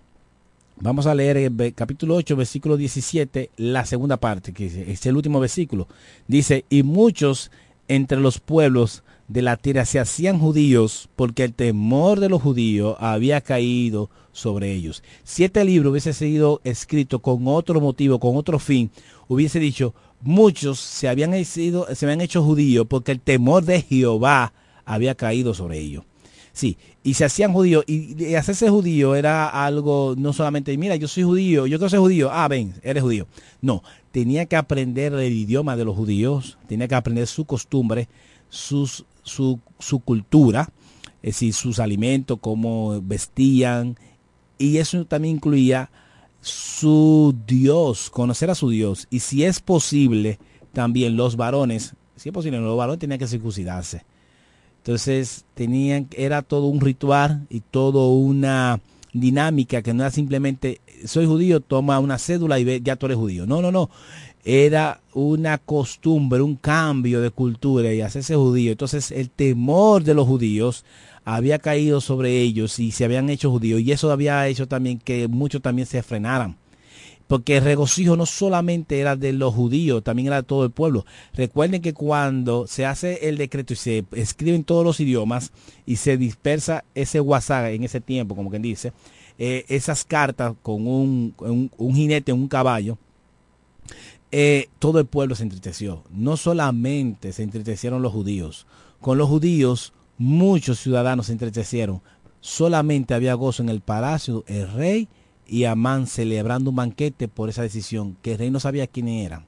Vamos a leer el capítulo 8, versículo 17, la segunda parte, que es el último versículo. Dice, y muchos entre los pueblos de la tierra se hacían judíos porque el temor de los judíos había caído sobre ellos. Si este libro hubiese sido escrito con otro motivo, con otro fin, hubiese dicho, muchos se habían, sido, se habían hecho judíos porque el temor de Jehová había caído sobre ellos. Sí, y se hacían judíos, y, hacerse judío era algo, no solamente, mira, yo soy judío, yo quiero ser judío, ah, ven, eres judío. No, tenía que aprender el idioma de los judíos, tenía que aprender su costumbre, sus, su, su cultura, es decir, sus alimentos, cómo vestían, y eso también incluía su Dios, conocer a su Dios, y si es posible, también los varones, si es posible, los varones tenían que circuncidarse entonces tenían, era todo un ritual y todo una dinámica que no era simplemente soy judío, toma una cédula y ve, ya tú eres judío. No, no, no. Era una costumbre, un cambio de cultura y hacerse judío. Entonces el temor de los judíos había caído sobre ellos y se habían hecho judíos. Y eso había hecho también que muchos también se frenaran porque el regocijo no solamente era de los judíos, también era de todo el pueblo. Recuerden que cuando se hace el decreto y se escribe en todos los idiomas y se dispersa ese WhatsApp en ese tiempo, como quien dice, eh, esas cartas con un, un, jinete, un caballo, eh, todo el pueblo se entristeció. No solamente se entristecieron los judíos, con los judíos muchos ciudadanos se entristecieron. Solamente había gozo en el palacio, el rey y Amán celebrando un banquete por esa decisión, que el rey no sabía quién era.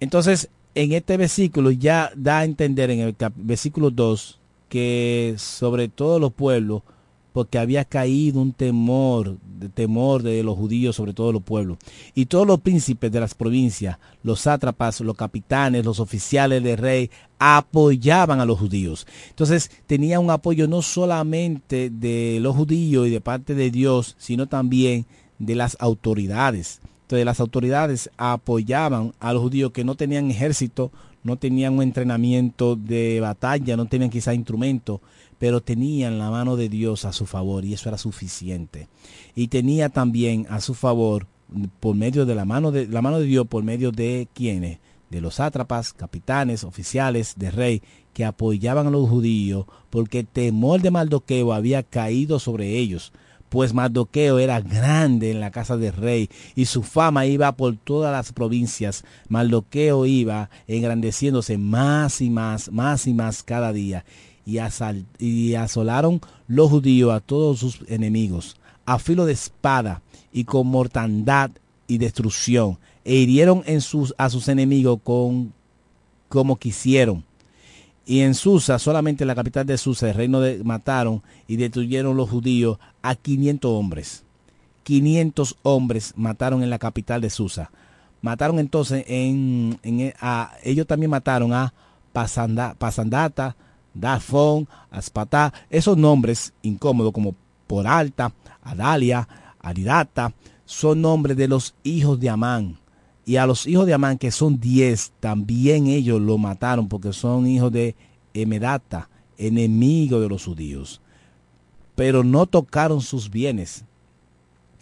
Entonces, en este versículo ya da a entender en el versículo 2 que sobre todos los pueblos porque había caído un temor, de temor de los judíos sobre todo los pueblos. Y todos los príncipes de las provincias, los sátrapas, los capitanes, los oficiales del rey, apoyaban a los judíos. Entonces tenía un apoyo no solamente de los judíos y de parte de Dios, sino también de las autoridades. Entonces las autoridades apoyaban a los judíos que no tenían ejército, no tenían un entrenamiento de batalla, no tenían quizá instrumento, pero tenían la mano de Dios a su favor y eso era suficiente. Y tenía también a su favor por medio de la mano de la mano de Dios por medio de quienes de los sátrapas, capitanes, oficiales de rey que apoyaban a los judíos porque el temor de Mardoqueo había caído sobre ellos pues Mardoqueo era grande en la casa del rey y su fama iba por todas las provincias. Mardoqueo iba engrandeciéndose más y más, más y más cada día. Y, y asolaron los judíos a todos sus enemigos, a filo de espada y con mortandad y destrucción, e hirieron en sus, a sus enemigos con como quisieron y en Susa, solamente en la capital de Susa, el reino de, mataron y destruyeron los judíos a 500 hombres. 500 hombres mataron en la capital de Susa. Mataron entonces en, a, ellos también mataron a Pasandata, Dafón, Aspatá, esos nombres incómodos como por alta, Adalia, Aridata, son nombres de los hijos de Amán. Y a los hijos de Amán, que son diez, también ellos lo mataron porque son hijos de Emedata, enemigo de los judíos. Pero no tocaron sus bienes.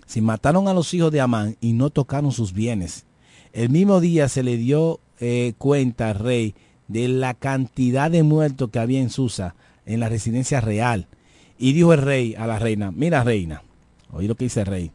Si mataron a los hijos de Amán y no tocaron sus bienes. El mismo día se le dio eh, cuenta al rey de la cantidad de muertos que había en Susa, en la residencia real. Y dijo el rey a la reina, mira reina, oí lo que dice el rey,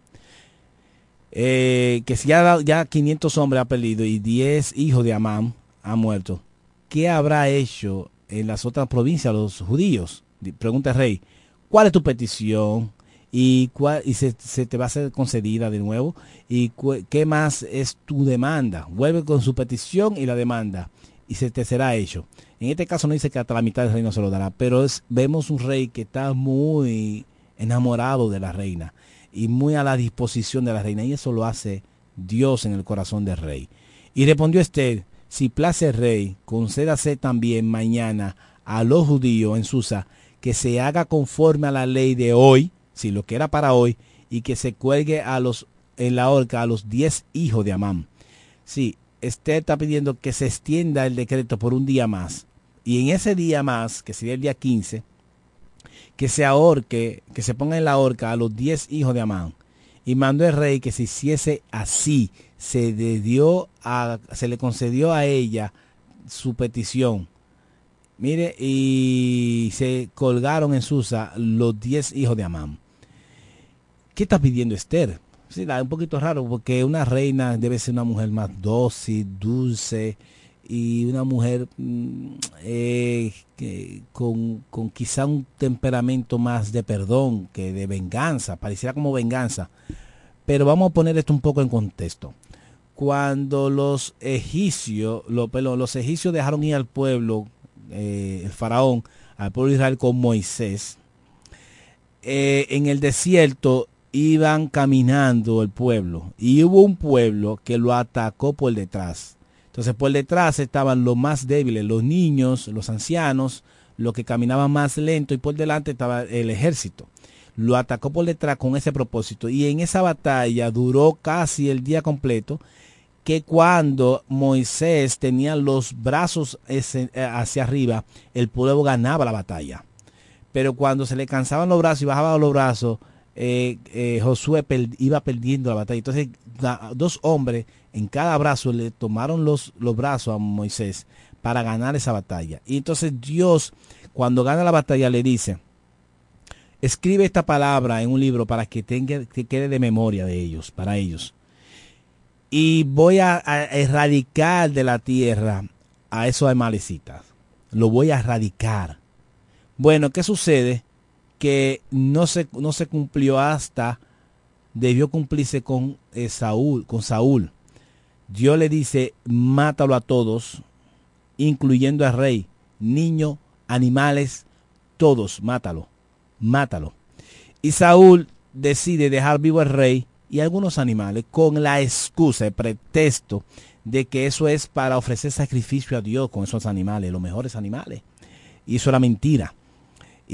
eh, que si ya, ya 500 hombres ha perdido y 10 hijos de Amán han muerto, ¿qué habrá hecho en las otras provincias los judíos? Pregunta el rey, ¿cuál es tu petición? ¿Y, cuál, y se, te va a ser concedida de nuevo? ¿Y qué más es tu demanda? Vuelve con su petición y la demanda y se te será hecho. En este caso no dice que hasta la mitad del reino se lo dará, pero es, vemos un rey que está muy enamorado de la reina y muy a la disposición de la reina. Y eso lo hace Dios en el corazón del rey. Y respondió Esther, si place rey, concédase también mañana a los judíos en Susa que se haga conforme a la ley de hoy, si lo que era para hoy, y que se cuelgue a los, en la horca a los diez hijos de Amán. Sí, Esther está pidiendo que se extienda el decreto por un día más. Y en ese día más, que sería el día 15, que se ahorque, que se ponga en la horca a los diez hijos de Amán. Y mandó el rey que se hiciese así. Se, a, se le concedió a ella su petición. Mire, y se colgaron en Susa los diez hijos de Amán. ¿Qué está pidiendo Esther? Sí, un poquito raro porque una reina debe ser una mujer más dócil, dulce, y una mujer mm, eh, con, con, quizá un temperamento más de perdón que de venganza, pareciera como venganza. Pero vamos a poner esto un poco en contexto. Cuando los egipcios, los, los egipcios dejaron ir al pueblo, eh, el faraón, al pueblo de Israel con Moisés, eh, en el desierto iban caminando el pueblo y hubo un pueblo que lo atacó por detrás entonces por detrás estaban los más débiles, los niños, los ancianos, los que caminaban más lento y por delante estaba el ejército. Lo atacó por detrás con ese propósito y en esa batalla duró casi el día completo que cuando Moisés tenía los brazos eh, hacia arriba, el pueblo ganaba la batalla. Pero cuando se le cansaban los brazos y bajaba los brazos, eh, eh, Josué iba perdiendo la batalla. Entonces, dos hombres en cada brazo le tomaron los, los brazos a Moisés para ganar esa batalla. Y entonces Dios, cuando gana la batalla, le dice, escribe esta palabra en un libro para que, tenga, que quede de memoria de ellos, para ellos. Y voy a, erradicar de la tierra a esos amalecitas. Lo voy a erradicar. Bueno, ¿qué sucede? Que no se, no se cumplió hasta, debió cumplirse con eh, Saúl, con Saúl. Dios le dice, mátalo a todos, incluyendo al rey, niño, animales, todos, mátalo, mátalo. Y Saúl decide dejar vivo al rey y algunos animales con la excusa, el pretexto de que eso es para ofrecer sacrificio a Dios con esos animales, los mejores animales. Y eso era mentira.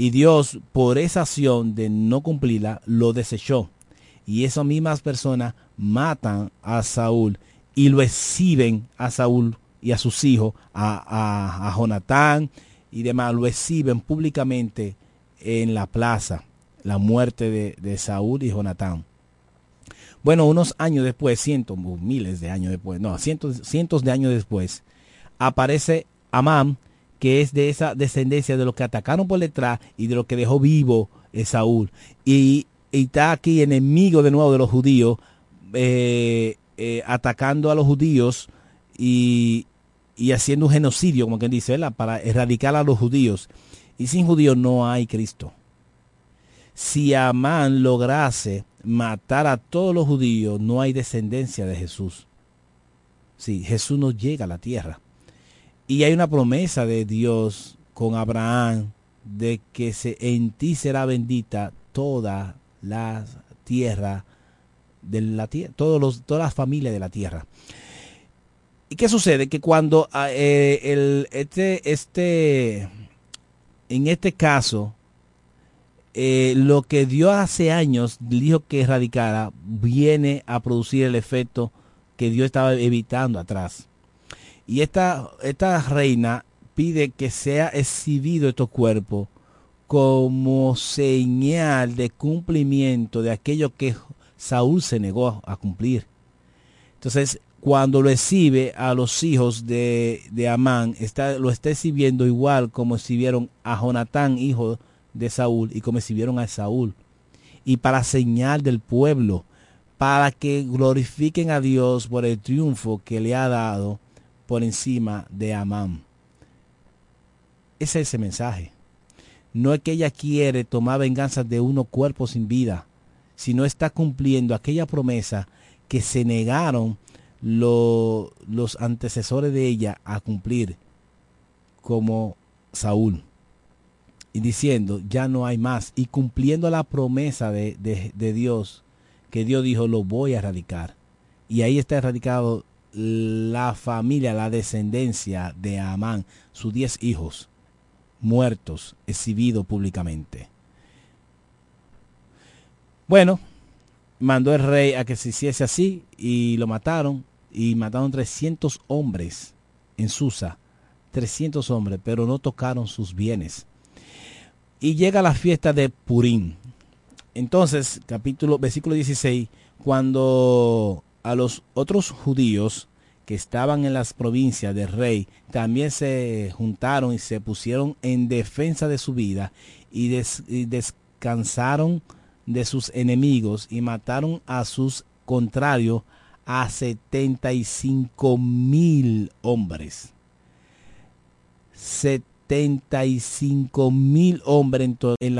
Y Dios, por esa acción de no cumplirla, lo desechó. Y esas mismas personas matan a Saúl y lo exhiben a Saúl y a sus hijos, a, a, Jonatán y demás, lo exhiben públicamente en la plaza, la muerte de, de Saúl y Jonatán. Bueno, unos años después, cientos, miles de años después, no, cientos, cientos de años después, aparece Amán, que es de esa descendencia de los que atacaron por detrás y de los que dejó vivo Saúl. Y, está aquí enemigo de nuevo de los judíos, eh, eh, atacando a los judíos y, y haciendo un genocidio, como quien dice, para erradicar a los judíos. Y sin judíos no hay Cristo. Si Amán lograse matar a todos los judíos, no hay descendencia de Jesús. Sí, Jesús no llega a la tierra. Y hay una promesa de Dios con Abraham de que se, en ti será bendita toda la tierra de la todos todas las familias de la tierra. ¿Y qué sucede? Que cuando ah, eh, este, este, en este caso, eh, lo que Dios hace años dijo que erradicara, viene a producir el efecto que Dios estaba evitando atrás. Y esta, esta reina pide que sea exhibido estos cuerpos como señal de cumplimiento de aquello que Saúl se negó a cumplir. Entonces, cuando lo exhibe a los hijos de, de Amán, está, lo está exhibiendo igual como exhibieron a Jonatán, hijo de Saúl, y como exhibieron a Saúl. Y para señal del pueblo, para que glorifiquen a Dios por el triunfo que le ha dado por encima de Amán. Ese es ese mensaje. No es que ella quiere tomar venganza de uno cuerpo sin vida, sino está cumpliendo aquella promesa que se negaron los antecesores de ella a cumplir como Saúl. Y diciendo, ya no hay más. Y cumpliendo la promesa de, de, Dios, que Dios dijo, lo voy a erradicar. Y ahí está erradicado la familia, la descendencia de Amán, sus diez hijos, muertos, exhibidos públicamente. Bueno, mandó el rey a que se hiciese así y lo mataron y mataron 300 hombres en Susa, 300 hombres, pero no tocaron sus bienes. Y llega la fiesta de Purim. Entonces, capítulo, versículo 16, cuando a los otros judíos que estaban en las provincias del rey también se juntaron y se pusieron en defensa de su vida y, descansaron de sus enemigos y mataron a sus contrarios a 75 mil hombres. 75 mil hombres en la